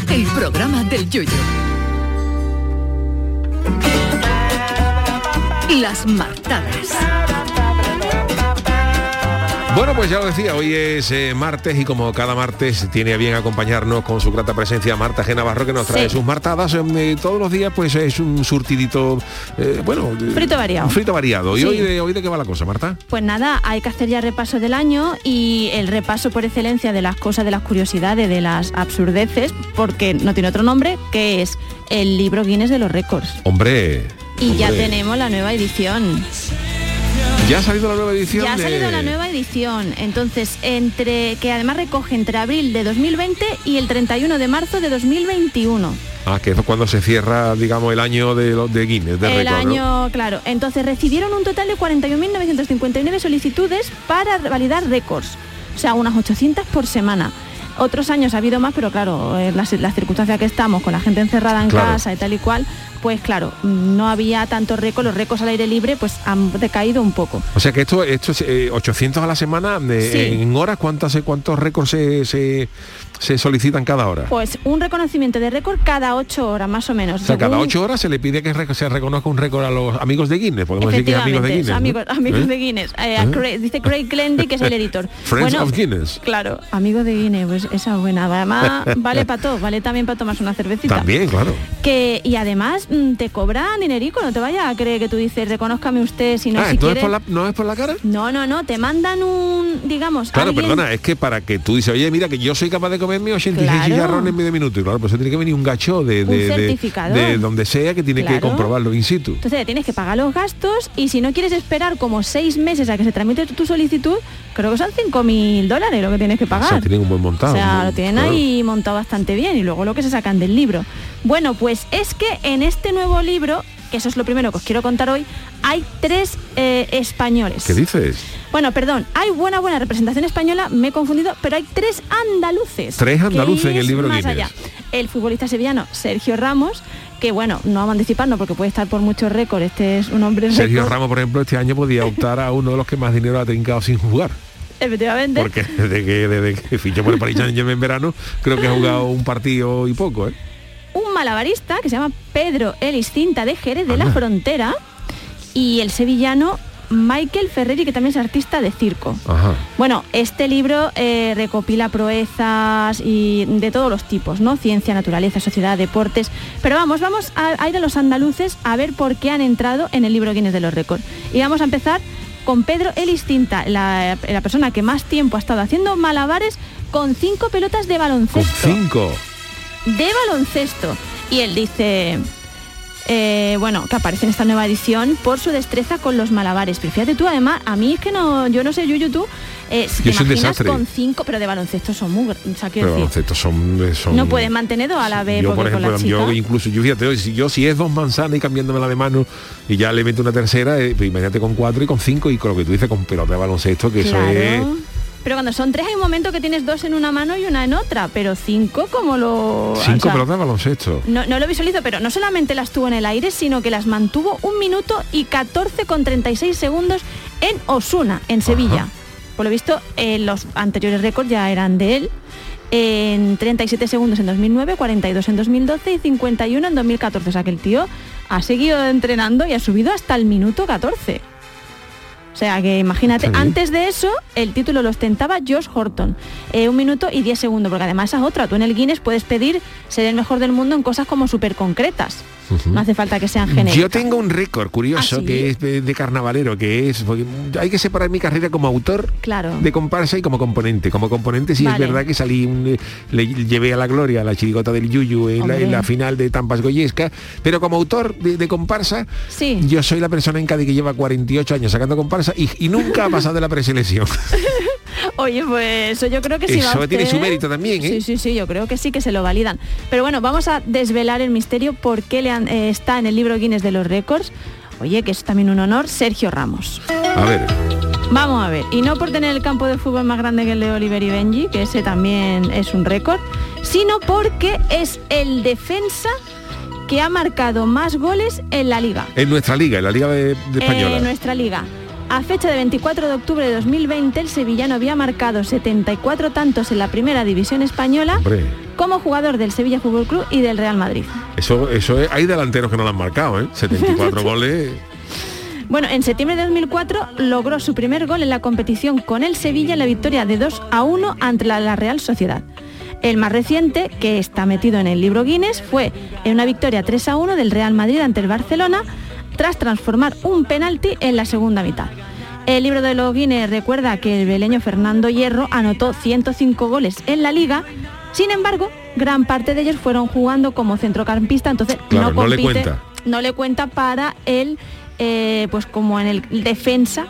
el programa del yoyo. Las martadas. Bueno, pues ya lo decía, hoy es eh, martes y como cada martes tiene a bien acompañarnos con su grata presencia Marta G. Navarro que nos trae Sí. sus martadas. eh, todos los días pues es un surtidito, eh, bueno... eh, Frito variado. Un frito variado. ¿Y hoy de, hoy de qué va la cosa, Marta? Pues nada, hay que hacer ya repaso del año y el repaso por excelencia de las cosas, de las curiosidades, de las absurdeces, porque no tiene otro nombre, que es el libro Guinness de los récords. Hombre... Y ya tenemos la nueva edición. Ya ha salido la nueva edición Ya ha de- salido la nueva edición. Entonces, entre que además recoge entre abril de 2020 y el 31 de marzo de 2021. Ah, que es cuando se cierra, digamos, el año de, los de Guinness, de el récord, ¿no? año, claro. Entonces recibieron un total de 41.959 solicitudes para validar récords. O sea, unas 800 por semana. Otros años ha habido más, pero claro, en las, las circunstancias que estamos, con la gente encerrada en Claro. casa y tal y cual, pues claro, no había tanto récord, los récords al aire libre pues han decaído un poco. O sea que esto, esto es eh, 800 a la semana, eh, Sí. en horas, ¿cuántas, cuántos récords se, se, se solicitan cada hora? Pues un reconocimiento de récord cada ocho horas, más o menos. o sea, cada ocho horas se le pide que se reconozca un récord a los amigos de Guinness, podemos decir que amigos de Guinness. ¿no? amigos, amigos ¿Eh? de Guinness. Eh, ¿Eh? Craig- dice Craig Glendy, que es el editor. Friends of Guinness. Claro, amigo de Guinness, pues esa es buena. Además, vale para todo, vale también para tomarse una cervecita. También, claro. Que, y además mm, te cobran dinerico, no te vayas a creer que tú dices, reconózcame usted, si no, ah, si ¿entonces quiere... por la- ¿no es por la cara? No, no, no, te mandan un, digamos, Claro, alguien- perdona, es que para que tú dices, oye, mira, que yo soy capaz de comerme 86 Claro. chicharrones en medio minuto. Y claro, pues tiene que venir un gacho de, Un de, de- donde sea que tiene que comprobarlo in situ. Entonces tienes que pagar los gastos y si no quieres esperar como seis meses a que se tramite tu solicitud, creo que son 5.000 dólares lo que tienes que O pagar. sea, tienen un buen montado. O lo tienen Claro. ahí montado bastante bien y luego lo que se sacan del libro. Bueno, pues es que en este nuevo libro, que eso es lo primero que os quiero contar hoy, hay tres eh, españoles. ¿Qué dices? Bueno, perdón, hay buena, buena representación española, me he confundido, pero hay tres andaluces. Tres andaluces en el libro más Guinness. allá. El futbolista sevillano Sergio Ramos, que bueno, no vamos a anticiparnos porque puede estar por muchos récords, este es un hombre Sergio récord. Ramos, por ejemplo, este año podía optar a uno de los que más dinero ha trincado sin jugar. Efectivamente. Porque desde que, desde que fichó por el Paris Saint-Germain en verano, creo que ha jugado un partido y poco, ¿eh? Un malabarista que se llama Pedro Elis Cinta de Jerez de la. Frontera y el sevillano Michael Ferreri, que también es artista de circo. Ajá. Bueno, este libro eh, recopila proezas y de todos los tipos, ¿no? Ciencia, naturaleza, sociedad, deportes. Pero vamos, vamos a, a ir a los andaluces a ver por qué han entrado en el libro Guinness de los Récords. Y vamos a empezar con Pedro Elis Cinta, la, la persona que más tiempo ha estado haciendo malabares con cinco pelotas de Con baloncesto cinco. De baloncesto. Y él dice, eh, bueno, que aparece en esta nueva edición por su destreza con los malabares. Pero fíjate tú, además, a mí es que no, yo no sé, yo YouTube, eh, si te imaginas desastre. con cinco, pero de baloncesto son muy, o sea, Pero baloncesto son, son- no puedes mantener dos a la vez yo por ejemplo yo incluso yo fíjate si yo si es dos manzanas y cambiándome la de mano y ya le meto una tercera eh, pues imagínate con cuatro y con cinco y con lo que tú dices con pelota de baloncesto que eso es Claro. Pero cuando son tres hay un momento que tienes dos en una mano y una en otra, pero cinco como lo... o cinco sea, pelotas baloncesto No, no lo visualizo, pero no solamente las tuvo en el aire, sino que las mantuvo un minuto y 14 con 36 segundos en Osuna, en Sevilla. Por lo visto, eh, los anteriores récords ya eran de él. En 37 segundos en 2009, 42 en 2012 y 51 en 2014. O sea que el tío ha seguido entrenando y ha subido hasta el minuto 14. O sea que imagínate, antes de eso el título lo ostentaba Josh Horton, eh, un minuto y 10 segundos, porque además esa es otra, tú en el Guinness puedes pedir ser el mejor del mundo en cosas como súper concretas, no hace falta que sean genéricas. Yo tengo un récord curioso ¿Ah, sí? que es de, de carnavalero, que es, hay que separar mi carrera como autor Claro. de comparsa y como componente. Como componente sí Vale. es verdad que salí, un- le llevé a la gloria a la chirigota del Yuyu en la, Hombre. en la final de Tampas Goyesca, pero como autor de, de comparsa, Sí. yo soy la persona en Cádiz que lleva 48 años sacando comparsa y, y nunca ha pasado de la preselección. Oye, pues yo creo que sí va Eso a tiene usted. su mérito también, ¿eh? Sí, sí, sí, yo creo que sí que se lo validan. Pero bueno, vamos a desvelar el misterio por qué le han- eh, está en el libro Guinness de los récords. Oye, que es también un honor, Sergio Ramos. A ver, Vamos a ver, y no por tener el campo de fútbol más grande que el de Oliver y Benji, que ese también es un récord, sino porque es el defensa que ha marcado más goles en la liga. en nuestra liga, en la Liga de, de Española. En nuestra liga. A fecha de 24 de octubre de 2020, el sevillano había marcado 74 tantos en la primera división española Hombre, como jugador del Sevilla Fútbol Club y del Real Madrid. eso, eso es, hay delanteros que no lo han marcado, ¿eh? 74 goles. Bueno, en septiembre de 2004 logró su primer gol en la competición con el Sevilla en la victoria de 2 a 1 ante la, la Real Sociedad. El más reciente, que está metido en el libro Guinness, fue en una victoria 3 a 1 del Real Madrid ante el Barcelona tras transformar un penalti en la segunda mitad. El libro de los Guinness recuerda que el beleño Fernando Hierro anotó 105 goles en la liga, sin embargo, gran parte de ellos fueron jugando como centrocampista, entonces Claro, no, no le compite- cuenta. no le cuenta para el, eh, pues como en el defensa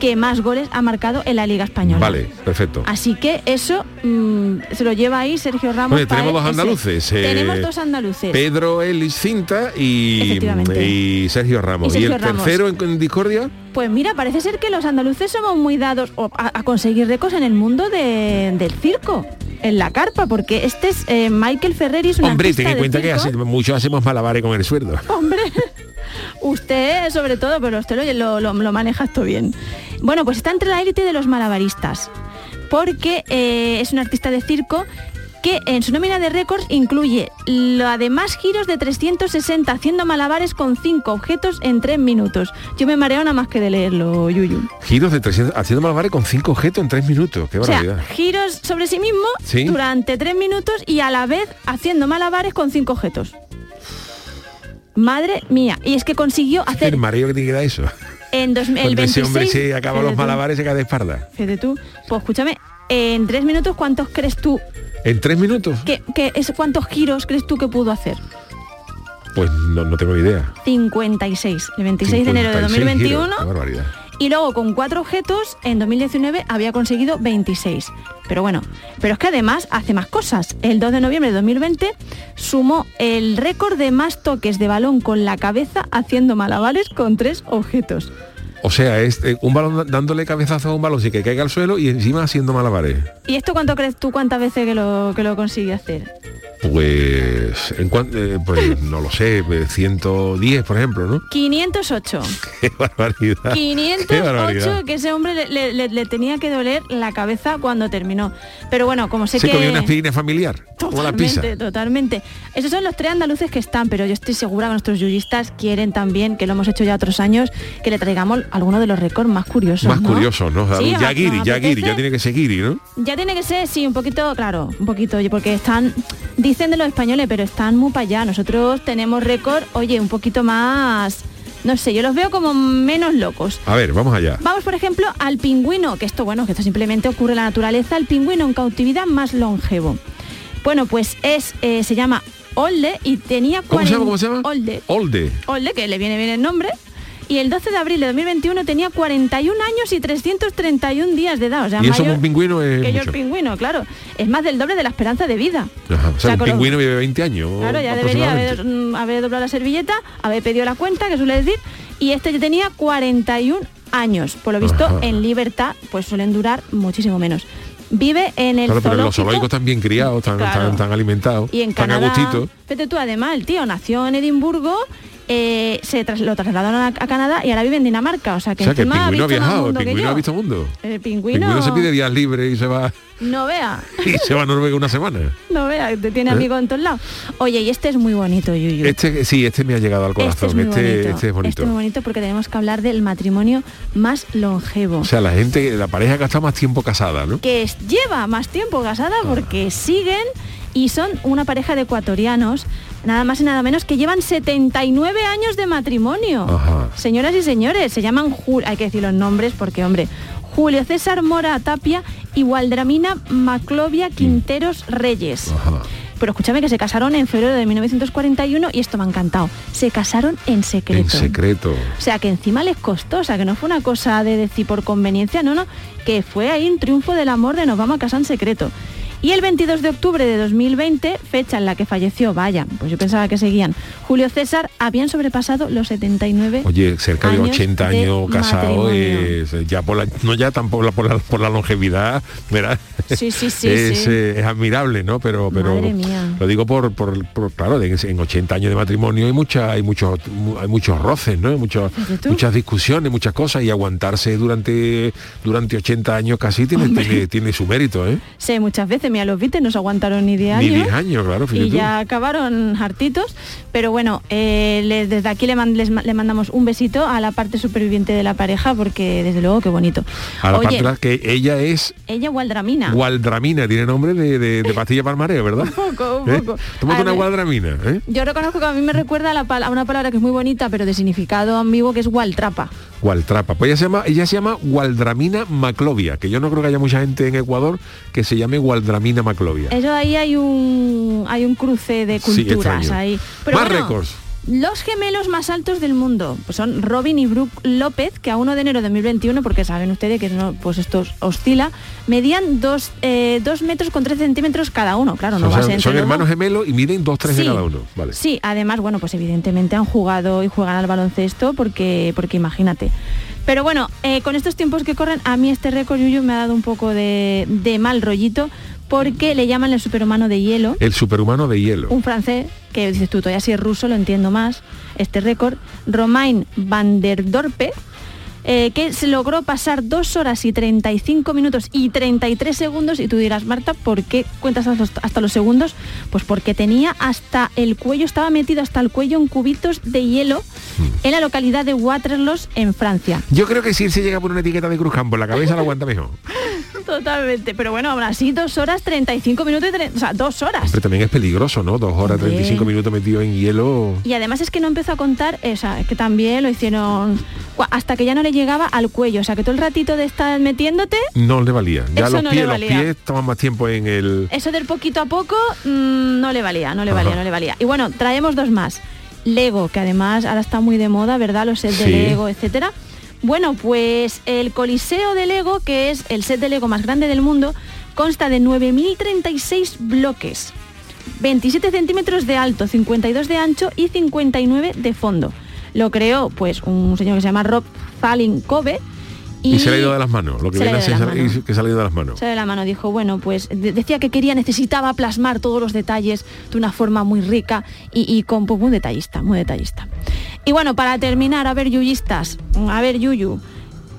que más goles ha marcado en la Liga Española. Vale, perfecto. Así que eso mm, se lo lleva ahí Sergio Ramos. Tenemos dos andaluces. eh, Tenemos dos andaluces. Pedro Elis Cinta y, y Sergio Ramos. Y Sergio el Ramos. tercero en, en discordia? Pues mira, parece ser que los andaluces somos muy dados a, a conseguir récords en el mundo de- del circo, en la carpa, porque este es eh, Michael Ferreri, es un Hombre, ten en cuenta que hace- muchos hacemos malabares con el sueldo. Hombre, usted sobre todo, pero usted lo, lo, lo- maneja esto bien. Bueno, pues está entre la élite de los malabaristas, porque eh, es un artista de circo que en su nómina de récords incluye lo además giros de 360 haciendo malabares con cinco objetos en tres minutos. Yo me mareo nada más que de leerlo, Yuyu. Giros de 300, haciendo malabares con cinco objetos en tres minutos. Qué O sea, barbaridad. giros sobre sí mismo Sí. durante tres minutos y a la vez haciendo malabares con cinco objetos. Madre mía. Y es que consiguió hacer el mareo que tiene que dar eso. en dos, el Cuando ese 26... hombre acaba los malabares se cae de espalda. fíjate tú. Pues escúchame, en tres minutos, ¿cuántos crees tú ¿En tres minutos? que, que es, cuántos giros crees tú que pudo hacer? Pues no, no tengo ni idea. 56. El 26 de enero de 56 2021. giros, Qué barbaridad. Y luego con cuatro objetos, en 2019 había conseguido 26. Pero bueno, pero es que además hace más cosas. El 2 de noviembre de 2020 sumó el récord de más toques de balón con la cabeza haciendo malabares con tres objetos. O sea, es eh, un balón dándole cabezazo a un balón sin que caiga al suelo y encima haciendo malabares. ¿Y esto cuánto crees tú cuántas veces que lo, que lo consigue hacer? Pues, en cuan- eh, pues no lo sé, eh, 110 por ejemplo, ¿no? 508. Qué barbaridad. Qué barbaridad. 508 que ese hombre le, le- le- le tenía que doler la cabeza cuando terminó. Pero bueno, como sé Se que... comió una aspirina familiar, como la pizza. Totalmente, totalmente. Esos son los tres andaluces que están, pero yo estoy segura que nuestros yuyistas quieren también, que lo hemos hecho ya otros años, que le traigamos alguno de los récords más curiosos. Más ¿no? curioso, ¿no? Sí, ya nos guiri, ya tiene que ser guiri, ¿no? Ya tiene que ser, sí, un poquito, claro, un poquito, oye, porque están, dicen de los españoles, pero están muy para allá. Nosotros tenemos récord, oye, un poquito más, no sé, yo los veo como menos locos. A ver, vamos allá. Vamos, por ejemplo, al pingüino, que esto, bueno, que esto simplemente ocurre en la naturaleza, el pingüino en cautividad más longevo. Bueno, pues es, eh, se llama Olde y tenía ¿Cómo se llama? 40 ¿Cómo se llama? Olde. Olde. Olde, que le viene bien el nombre. Y el 12 de abril de 2021 tenía 41 años y 331 días de edad. O sea, Y eso mayor un pingüino es que yo el pingüino, claro. Es más del doble de la esperanza de vida. Ajá, O sea, sea, un los- pingüino vive 20 años. Claro, ya debería haber, mm, haber doblado la servilleta, haber pedido la cuenta, que suele decir, y este ya tenía 41 años. Por lo visto, Ajá. en libertad, pues suelen durar muchísimo menos. Vive en el Claro, pero los zoológico zoológicos están bien criados, están, Claro. están- están alimentados, y en están a Canadá, gustito. fíjate tú, además, el tío nació en Edimburgo, eh, se tras- lo trasladaron a, a Canadá y ahora vive en Dinamarca. O sea, que O sea, que el pingüino ha viajado, el pingüino ha visto mundo. El El pingüino, se pide días libres y se va no vea, y se va a Noruega una semana. no vea, te tiene ¿Eh? amigos en todos lados. Oye, y este es muy bonito, Yuyu. Este sí, este me ha llegado al Este corazón. es muy Este, bonito. este es bonito. Este es muy bonito porque tenemos que hablar del matrimonio más longevo. O sea, la gente, la pareja que ha estado más tiempo casada, ¿no? que es- lleva más tiempo casada porque siguen y son una pareja de ecuatorianos, nada más y nada menos, que llevan 79 años de matrimonio. Ajá. Señoras y señores, se llaman, Ju- hay que decir los nombres porque, hombre, Julio César Mora Tapia y Waldramina Maclovia Quinteros Reyes. Pero escúchame que se casaron en febrero de 1941 y esto me ha encantado. Se casaron en secreto. En secreto. O sea, que encima les costó, o sea, que no fue una cosa de decir por conveniencia, no, no, que fue ahí un triunfo del amor de nos vamos a casar en secreto. Y el 22 de octubre de 2020, fecha en la que falleció, vaya, pues yo pensaba que seguían, Julio César, habían sobrepasado los 79 Oye, cerca de años 80 de años casado, matrimonio. es, ya por la, no ya tampoco por la, por la longevidad, ¿verdad? Sí, sí, sí, es, sí. eh, es admirable, ¿no? Pero, pero lo digo por, por, por- claro, de- en 80 años de matrimonio hay mucha, hay muchos, hay muchos roces, ¿no? Hay muchos, muchas discusiones, muchas cosas y aguantarse durante, durante 80 años casi tiene, tiene, tiene su mérito, ¿eh? Sí, muchas veces. Leucemia los Beatles, no se aguantaron ni 10 años. Ni 10 años, claro, y tú. ya acabaron hartitos. Pero bueno, eh, les- desde aquí le, man- les ma- le mandamos un besito a la parte superviviente de la pareja porque desde luego qué bonito. A la Oye, parte que ella es ella Waldramina. Gualdramina, tiene nombre de, de, de pastilla para el mareo, ¿verdad? Un poco, un ¿Eh? poco. A una gualdramina, ¿eh? Yo reconozco que a mí me recuerda a, la a una palabra que es muy bonita, pero de significado ambiguo, que es Waltrapa. Gualtrapa. Pues ella se llama, ella se llama Gualdramina maclovia, que yo no creo que haya mucha gente en Ecuador que se llame Gualdramina maclovia. Eso ahí hay un hay un cruce de culturas ahí. Más bueno, récords. Los gemelos más altos del mundo pues son Robin y Brooke López, que a 1 de enero de 2021, porque saben ustedes que no, pues esto oscila, medían 2 metros con 3 centímetros cada uno. Claro, no O va a ser son hermanos gemelos y miden 2-3 Sí. de cada uno. Vale. Sí, además, bueno, pues evidentemente han jugado y juegan al baloncesto porque, porque imagínate. Pero bueno, eh, con estos tiempos que corren, a mí este récord Yuyu me ha dado un poco de, de mal rollito porque le llaman el superhumano de hielo. El superhumano de hielo. Un francés, que dices tú, todavía si es ruso lo entiendo más, este récord, Romain van der Dorpe, eh, que se logró pasar 2 horas y 35 minutos y 33 segundos y tú dirás, Marta, ¿por qué cuentas hasta los, segundos? Pues porque tenía hasta el cuello, estaba metido hasta el cuello en cubitos de hielo en la localidad de Waterloo, en Francia. Yo creo que si él se llega por una etiqueta de Cruz Campo en la cabeza la aguanta mejor. Totalmente, pero bueno, aún así 2 horas 35 minutos, y tre- o sea, 2 horas. Pero también es peligroso, ¿no? Dos horas, Hombre. 35 minutos metido en hielo. Y además es que no empezó a contar, o sea, que también lo hicieron hasta que ya no le llegaba al cuello. O sea, que todo el ratito de estar metiéndote, No le valía. Ya Eso los no pies, le los pies toman más tiempo en el. eso del poquito a poco, mm, no le valía, no le valía, Ajá. no le valía. Y bueno, traemos dos más. Lego, que además ahora está muy de moda, ¿verdad? Los sets de. Lego, etcétera. Bueno, pues el Coliseo de Lego, que es el set de Lego más grande del mundo, consta de 9.036 bloques. 27 centímetros de alto, 52 de ancho y 59 de fondo. Lo creó pues un señor que se llama Rob Falling Cove Y, se le ha ido de las manos. Lo que Se le viene ha a ido de ser las manos. que se le ha ido de las manos. se de la mano dijo, bueno, pues de- decía que quería, necesitaba plasmar todos los detalles de una forma muy rica y, y con pues, muy detallista, muy detallista. Y bueno, para terminar, a ver, yuyistas, a ver, Yuyu,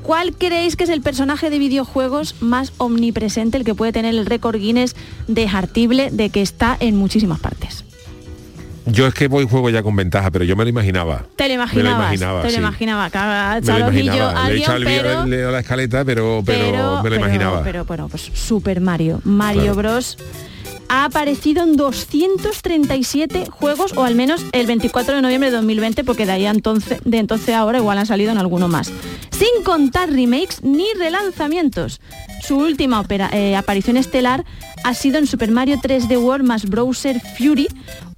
¿cuál creéis que es el personaje de videojuegos más omnipresente, el que puede tener el récord Guinness de Hartible, de que está en muchísimas partes? Yo es que voy juego ya con ventaja, pero yo me lo imaginaba. Te lo imaginabas, imaginaba, te lo sí. imaginaba, claro, Me lo el imaginaba. Le he echado el pero- he dado la escaleta, pero, pero, pero, me lo imaginaba. Pero, bueno, pues Super Mario, Mario Claro. Bros. Ha aparecido en 237 juegos, o al menos el 24 de noviembre de 2020, porque de ahí a entonces, de entonces a ahora igual han salido en alguno más. Sin contar remakes ni relanzamientos. Su última opera- eh, aparición estelar ha sido en Super Mario 3D World más Browser Fury,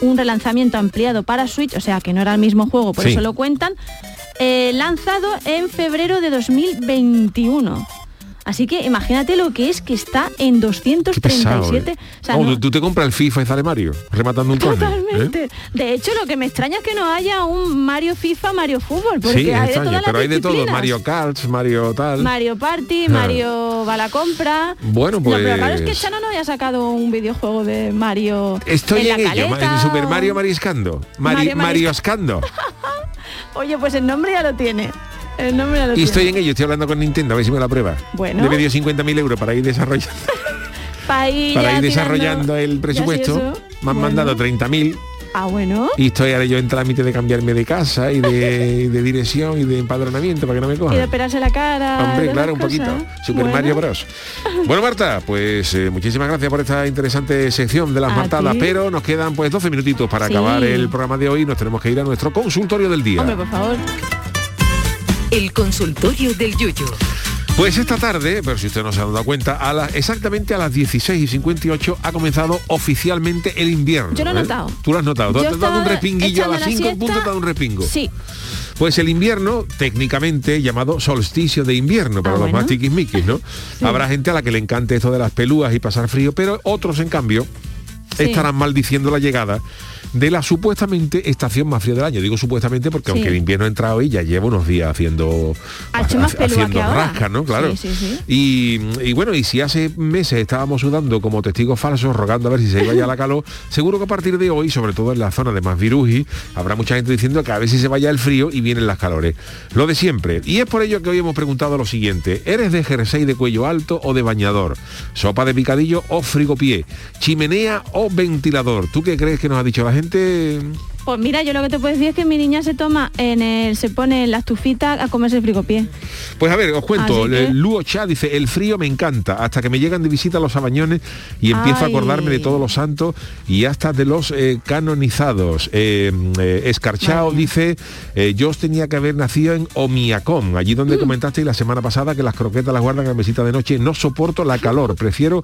un relanzamiento ampliado para Switch, o sea que no era el mismo juego, por Sí. eso lo cuentan, eh, lanzado en febrero de 2021. Así que imagínate lo que es que está en Qué pesado, 237. ¿eh? O sea, no- tú- te compras el FIFA y sale Mario, rematando un. ¿eh? Totalmente. De hecho, lo que me extraña es que no haya un Mario FIFA, Mario Fútbol, porque Sí, hay de las pero hay de todo. Mario Kart, Mario tal. Mario Party, Ah. Mario va a la compra. Bueno, Lo pero raro es que pues- Chano no haya sacado un videojuego de Mario Estoy en en, la ello, caleta en Super Mario Mariscando. Mari, Mario Marisca- Marioscando. Oye, pues el nombre ya lo tiene. El nombre Y estoy en ello, estoy hablando con Nintendo, a ver si me la prueba. Bueno. Le pedido 50.000 euros para ir desarrollando, ir para ir desarrollando el presupuesto. Me han Bueno. mandado 30.000 Ah, bueno. y estoy ahora yo en trámite de cambiarme de casa y de, y de dirección y de empadronamiento para que no me Y de cojan. operarse la cara. Hombre, claro, un poquito. Super Bueno. Mario Bros. Bueno, Marta, pues eh, muchísimas gracias por esta interesante sección de las A martadas, ti. pero nos quedan pues 12 minutitos para Sí. acabar el programa de hoy y nos tenemos que ir a nuestro consultorio del día. Hombre, por favor. El consultorio del Yuyu. Pues esta tarde, pero si usted no se ha dado cuenta, a las- exactamente a las 16 y 58 ha comenzado oficialmente el invierno. Yo lo he ¿eh? notado. Tú lo has notado. Tú has dado un respinguillo a las echando la 5 en punto, dado un respingo. Sí. Pues el invierno, técnicamente llamado solsticio de invierno para Ah, los bueno. más tiquismiquis, ¿no? Habrá gente a la que le encante esto de las pelúas y pasar frío, pero otros, en cambio, Sí. estarán maldiciendo la llegada de la supuestamente estación más fría del año. Digo supuestamente porque Sí. aunque el invierno ha entrado y ya lleva unos días haciendo, Ha más haciendo que ahora. rasca, ¿no? Claro. Sí, sí, sí. Y, y bueno, y si hace meses estábamos sudando como testigos falsos, rogando a ver si se iba ya la calor, seguro que a partir de hoy, sobre todo en la zona de Masviruji, habrá mucha gente diciendo que a ver si se vaya el frío y vienen las calores. Lo de siempre. Y es por ello que hoy hemos preguntado lo siguiente. ¿Eres de jersey de cuello alto o de bañador? ¿Sopa de picadillo o frigopié? ¿Chimenea o ventilador? ¿Tú qué crees que nos ha dicho la gente? Pues mira, yo lo que te puedo decir es que mi niña se toma en el, se pone en la estufita a comerse el frigopié. Pues a ver, os cuento. Que- Luo Cha dice, el frío me encanta, hasta que me llegan de visita los sabañones y empiezo a acordarme de todos los santos y hasta de los eh, canonizados. Eh, eh, Escarchao dice, eh, yo os tenía que haber nacido en Omiacón, allí Mm. donde comentasteis la semana pasada que las croquetas las guardan en mesita de noche. No soporto la calor, prefiero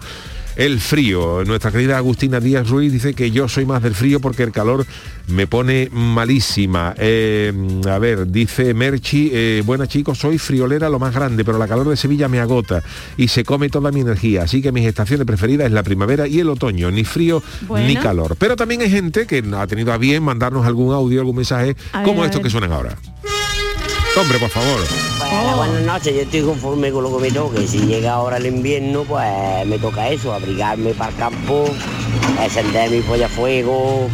el frío. Nuestra querida Agustina Díaz Ruiz dice que yo soy más del frío porque el calor me pone malísima. Eh, a ver, dice Merchi, eh, buena chicos, soy friolera lo más grande, pero la calor de Sevilla me agota y se come toda mi energía. Así que mis estaciones preferidas es la primavera y el otoño, ni frío Bueno. ni calor. Pero también hay gente que ha tenido a bien mandarnos algún audio, algún mensaje, A como estos que suenan ahora. Hombre, por favor. Bueno, buenas noches, yo estoy conforme con lo que me toque. Si llega ahora el invierno, pues me toca eso, abrigarme para el campo, encender mi polla a fuego,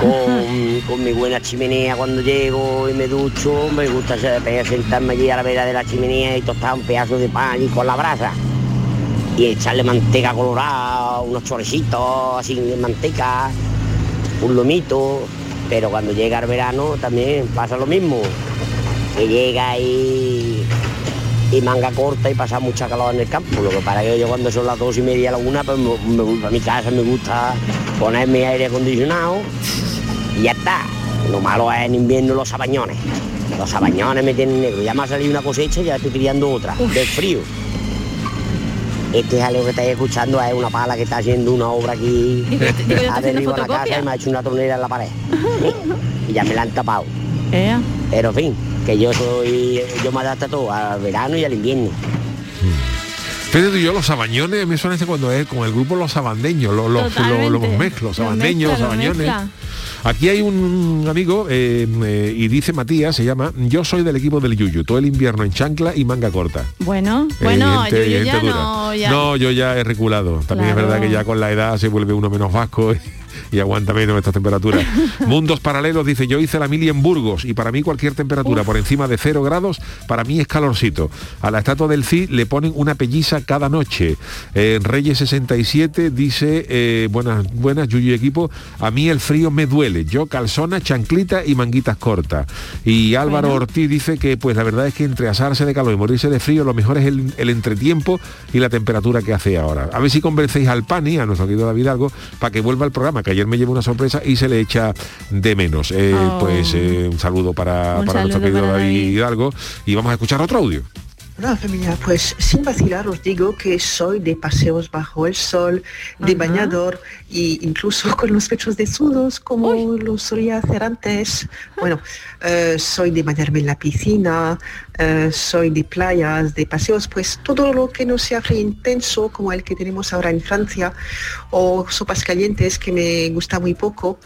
con, con mi buena chimenea cuando llego y me ducho. Me gusta sentarme allí a la vera de la chimenea y tostar un pedazo de pan y con la brasa. Y echarle manteca colorada, unos chorecitos así de manteca, un lomito. Pero cuando llega el verano también pasa lo mismo que llega y, y manga corta y pasa mucha calor en el campo. Lo que para que yo cuando son las dos y media, la una, pues me, me voy para mi casa, me gusta ponerme aire acondicionado y ya está. Lo malo es en invierno los sabañones. Los sabañones me tienen negro. Ya me ha salido una cosecha y ya estoy criando otra, del frío. Este es algo que estáis escuchando, es una pala que está haciendo una obra aquí Digo, digo, a derriba la casa y me ha hecho una tronera en la pared. y ya me la han tapado. Ea. Pero en fin, que yo soy, yo me adapto a todo, al verano y al invierno. Pedro y yo los sabañones me suena este cuando es con el grupo Los Sabandeños, los, los, los, mezclos, los Los sabandeños, mezcla, los los sabañones. mezcla. Aquí hay un amigo eh, eh, y dice Matías, se llama, yo soy del equipo del Yuyu, todo el invierno en chancla y manga corta. Bueno, Eh, bueno, gente- yo, yo ya no, ya. No, yo ya he reculado. También es Claro. verdad que ya con la edad se vuelve uno menos vasco y aguanta menos estas temperaturas. Mundos paralelos dice, yo hice la mili en Burgos y para mí cualquier temperatura por encima de 0 grados, para mí es calorcito. A la estatua del CI le ponen una pelliza cada noche. Eh, Reyes 67 dice, eh, buenas, buenas, Yuyu y equipo, a mí el frío me duele. Yo calzona, chanclita y manguitas cortas. Y Álvaro Bueno. Ortiz dice que pues la verdad es que entre asarse de calor y morirse de frío, lo mejor es el, el entretiempo y la temperatura que hace ahora. A ver si convencéis al Pani, a nuestro querido David Algo, para que vuelva al programa, que ayer me llevó una sorpresa y se le echa de menos. Eh, Oh. Pues eh, un saludo para, Un para nuestro querido para David. Hidalgo y vamos a escuchar otro audio. Hola familia, pues sin vacilar os digo que soy de paseos bajo el sol, de bañador e incluso con los pechos desnudos como lo solía hacer antes. Bueno, eh, soy de bañarme en la piscina, eh, soy de playas, de paseos, pues todo lo que no sea frío intenso como el que tenemos ahora en Francia o sopas calientes que me gusta muy poco.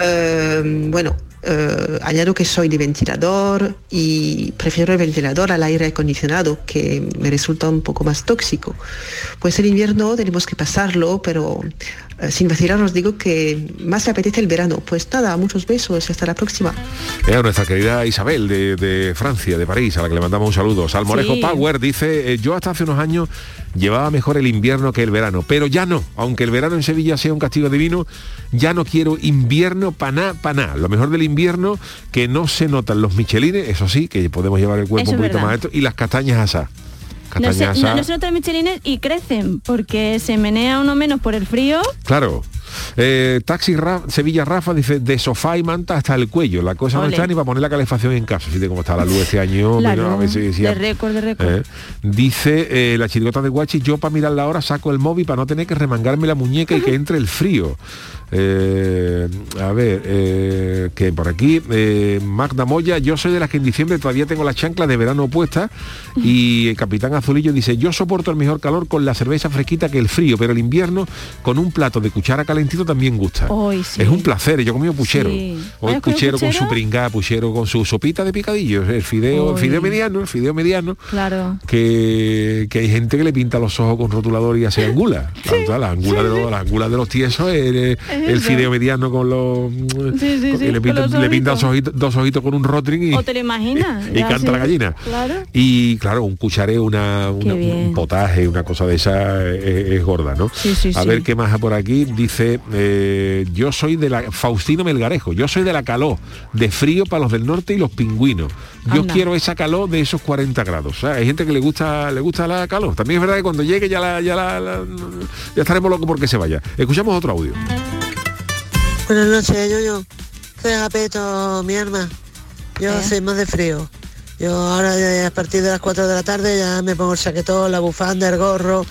Eh, bueno, eh, añado que soy de ventilador y prefiero el ventilador al aire acondicionado, que me resulta un poco más tóxico. Pues el invierno tenemos que pasarlo, pero sin vacilar os digo que más me apetece el verano. Pues nada, muchos besos y hasta la próxima. Eh, a nuestra querida Isabel de, de Francia, de París, a la que le mandamos un saludo. Salmorejo Sí. Power dice, eh, yo hasta hace unos años llevaba mejor el invierno que el verano, pero ya no, aunque el verano en Sevilla sea un castigo divino, ya no quiero invierno para nada, para nada. Lo mejor del invierno, que no se notan los michelines, eso sí, que podemos llevar el cuerpo Eso un poquito más alto, y las castañas asadas. No se, no, no se notan michelines y crecen porque se menea uno menos por el frío. Claro. Eh, Taxi Ra- Sevilla Rafa dice de sofá y manta hasta el cuello. La cosa no está ni para poner la calefacción en casa. Fíjate cómo está la luz este año. La mira, a luz, ver si decía- de récord, de récord. Eh, Dice eh, la chirigota de Guachi, yo para mirar la hora saco el móvil para no tener que remangarme la muñeca y que entre el frío. Eh, a ver, eh, que por aquí, eh, Magda Moya, yo soy de las que en diciembre todavía tengo las chanclas de verano puestas y el capitán Azulillo dice, yo soporto el mejor calor con la cerveza fresquita que el frío, pero el invierno con un plato de cuchara calentito también gusta. Hoy sí. Es un placer, yo he comido puchero. Sí. Hoy ¿Hayas comido puchero con su pringá, puchero con su sopita de picadillos, el fideo, el fideo mediano, el fideo mediano Claro. que, que hay gente que le pinta los ojos con rotulador y hace angula. Claro, la angula de los, la angula de los tiesos es el, fideo mediano con los Sí, sí, con- sí, y le pinta, le dos ojitos, dos ojitos con un rotring y, ¿O te lo imaginas? y canta así. la gallina. Claro. Y claro, un cuchareo, una, una- un potaje, una cosa de esa es, es gorda, ¿no? Sí, sí, a ver qué más por aquí. Dice, eh, yo soy de la Faustino Melgarejo, yo soy de la calor, de frío para los del norte y los pingüinos. Yo Anda. quiero esa calor de esos 40 grados. O sea, hay gente que le gusta, le gusta la calor. También es verdad que cuando llegue ya la, ya la, la- ya estaremos locos porque se vaya. Escuchamos otro audio. Buenas noches, yo, yo. Soy Agapeto, mi arma. Yo soy más de frío. Yo ahora ya a partir de las 4 de la tarde ya me pongo el chaquetón, la bufanda, el gorro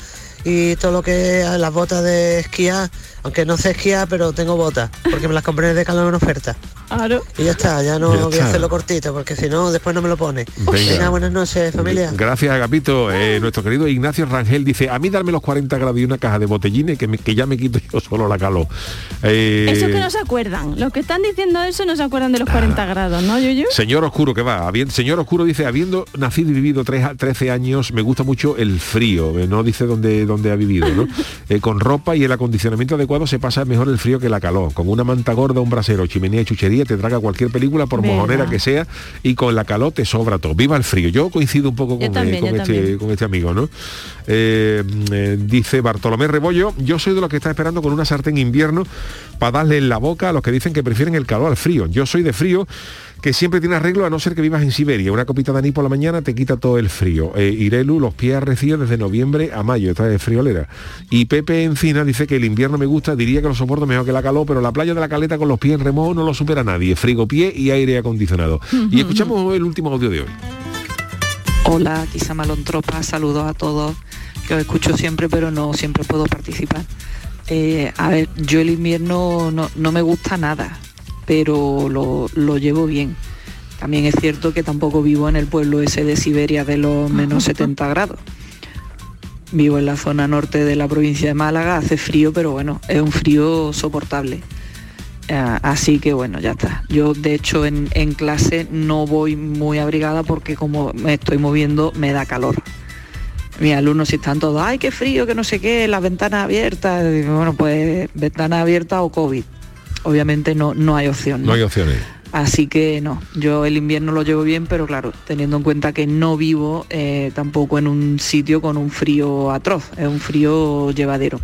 y todo lo que las botas de esquiar, aunque no sé esquiar, pero tengo botas, porque me las compré de calor en oferta. Claro. Y ya está, ya no Ya voy está. a hacerlo cortito, porque si no, después no me lo pone. Venga. Venga, buenas noches, familia. Gracias, Agapito. Eh, nuestro querido Ignacio Rangel dice, a mí darme los 40 grados y una caja de botellines que, me- que ya me quito yo solo la calor. Eh, Eso que no se acuerdan. Los que están diciendo eso no se acuerdan de los 40 grados, ¿no, Yuyu? Señor Oscuro, que va. Habien- señor Oscuro dice, habiendo nacido y vivido tres a- 13 años, me gusta mucho el frío. Eh, No dice dónde, dónde ha vivido, ¿no? Eh, con ropa y el acondicionamiento adecuado se pasa mejor el frío que la calor. Con una manta gorda, un brasero, chimenea y chuchería, te traga cualquier película, por Verdad. mojonera que sea, y con la calor te sobra todo. Viva el frío. Yo coincido un poco con, eh, con este, con este amigo, ¿no? Eh, eh, dice Bartolomé Rebollo, yo soy de los que está esperando con una sartén invierno para darle en la boca a los que dicen que prefieren el calor al frío. Yo soy de frío que siempre tiene arreglo a no ser que vivas en Siberia. Una copita de anís por la mañana te quita todo el frío. Eh, Irelu, los pies arrecidos desde noviembre a mayo, esta es friolera. Y Pepe Encina dice que el invierno me gusta, diría que lo soporto mejor que la calor, pero la playa de la caleta con los pies en remojo no lo supera nadie. Frigo pie y aire acondicionado. Y escuchamos el último audio de hoy. Hola, aquí Samalón Tropa, saludos a todos, que os escucho siempre, pero no siempre puedo participar. Eh, a ver, yo el invierno no, no me gusta nada, pero lo, lo llevo bien. También es cierto que tampoco vivo en el pueblo ese de Siberia de los menos 70 grados. Vivo en la zona norte de la provincia de Málaga, hace frío, pero bueno, es un frío soportable. Ah, así que bueno, ya está. Yo de hecho en, en clase no voy muy abrigada porque como me estoy moviendo me da calor. Mis alumnos si están todos, ay, qué frío, que no sé qué, las ventanas abiertas. Bueno, pues ventana abierta o COVID. Obviamente no, no hay opción. No hay opciones. Así que no, yo el invierno lo llevo bien, pero claro, teniendo en cuenta que no vivo eh, tampoco en un sitio con un frío atroz, es un frío llevadero.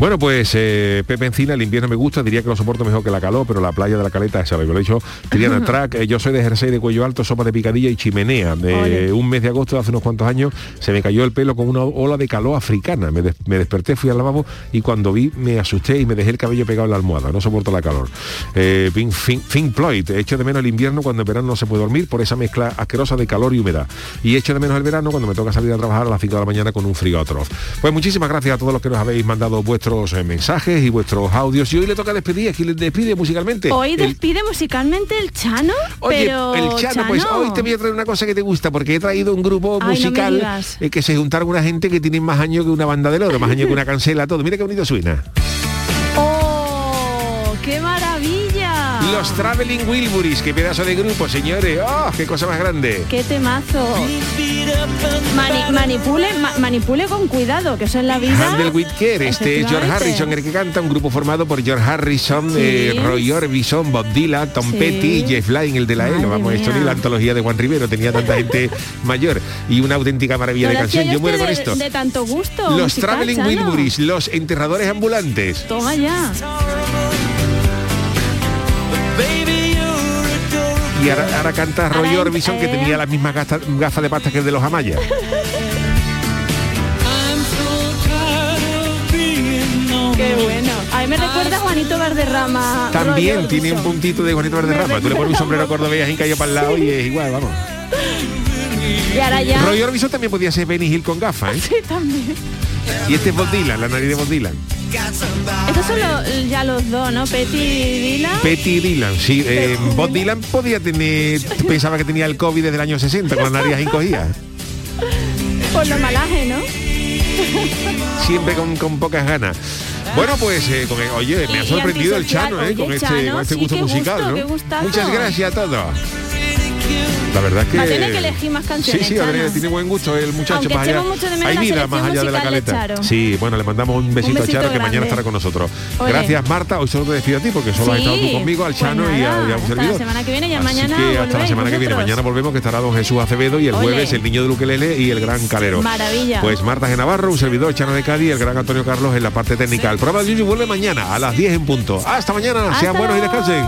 Bueno, pues eh, Pepe Encina, el invierno me gusta, diría que lo soporto mejor que la calor, pero la playa de la caleta, esa lo he dicho. Triana Track, eh, yo soy de jersey de cuello alto, sopa de picadilla y chimenea. De un mes de agosto, hace unos cuantos años, se me cayó el pelo con una ola de calor africana. Me, des- me desperté, fui al lavabo y cuando vi me asusté y me dejé el cabello pegado en la almohada. No soporto la calor. Eh, Pink, Pink- Pink Floyd, echo de menos el invierno cuando en verano no se puede dormir por esa mezcla asquerosa de calor y humedad. Y echo de menos el verano cuando me toca salir a trabajar a las 5 de la mañana con un frío atroz. Pues muchísimas gracias a todos los que nos habéis mandado vuestros eh, mensajes y vuestros audios. Y hoy le toca despedir, aquí le despide musicalmente. Hoy El- despide musicalmente el Chano, Oye, pero el Chano, pues hoy te voy a traer una cosa que te gusta, porque he traído un grupo Ay, no musical digas. eh, que se juntaron una gente que tiene más años que una banda del oro, más años que una cancela, todo. Mira qué bonito suena. ¡Oh! ¡Qué maravilla! Los Traveling Wilburys, qué pedazo de grupo, señores. ¡Oh, qué cosa más grande! ¡Qué temazo! Mani- manipule, ma- manipule con cuidado, que eso en la vida... Handle with Care, este es George. Harrison, el que canta, un grupo formado por George Harrison, Sí. eh, Roy Orbison, Bob Dylan, Tom Sí. Petty, Jeff Lynne, el de la ELO, vamos, esto ni la antología de Juan Rivero, tenía tanta gente mayor y una auténtica maravilla de canción. Yo muero de, con esto. de tanto gusto. Los musical, Traveling. Wilburys, los enterradores ambulantes. Toma ya. Y ahora, ahora canta Roy Orbison, que eh. tenía las mismas gafas de pasta que el de los Amaya. Qué bueno. A mí me recuerda a Juanito Valderrama. También tiene un puntito de Juanito Valderrama. Tú le pones un sombrero cordobés y cayó para el lado y es igual, vamos. Y ahora ya... Roy Orbison también podía ser Benny Hill con gafas, ¿eh? Sí, también. Y este es Bob Dylan, la nariz de Bob Dylan. Estos son ya los dos, ¿no? Petty y Dylan. Petty Dylan, sí. eh, Bob Dylan podía tener, pensaba que tenía el COVID desde el año 60 con la nariz encogida. Por lo malaje, ¿no? Siempre con, con pocas ganas. Bueno, pues, eh, con oye, me Y- ha y sorprendido el. Chano, ¿eh? Oye, Con este, con este gusto musical, gusto, ¿no? Muchas gracias a todos. La verdad es que... Va a tener que elegir más canciones, Sí, sí, Adrián, tiene buen gusto el muchacho. Aunque más allá- echemos mucho de menos hay vida más allá de la de caleta. Charo. Sí, bueno, le mandamos un besito, a besito Charo que mañana estará con nosotros. Gracias Marta, hoy solo te despido a ti porque solo Sí, has estado tú conmigo, al pues Chano y, a, y a un hasta servidor. la semana que viene, Así mañana que hasta la semana que viene. Mañana volvemos que estará don Jesús Acevedo y el jueves el niño de Luquelele y el gran Calero. Maravilla. Pues Marta de Navarro, un servidor Chano de Cádiz y el gran Antonio Carlos en la parte técnica. El programa de Yuyu vuelve mañana a las 10 en punto. Hasta mañana, sean buenos y descansen.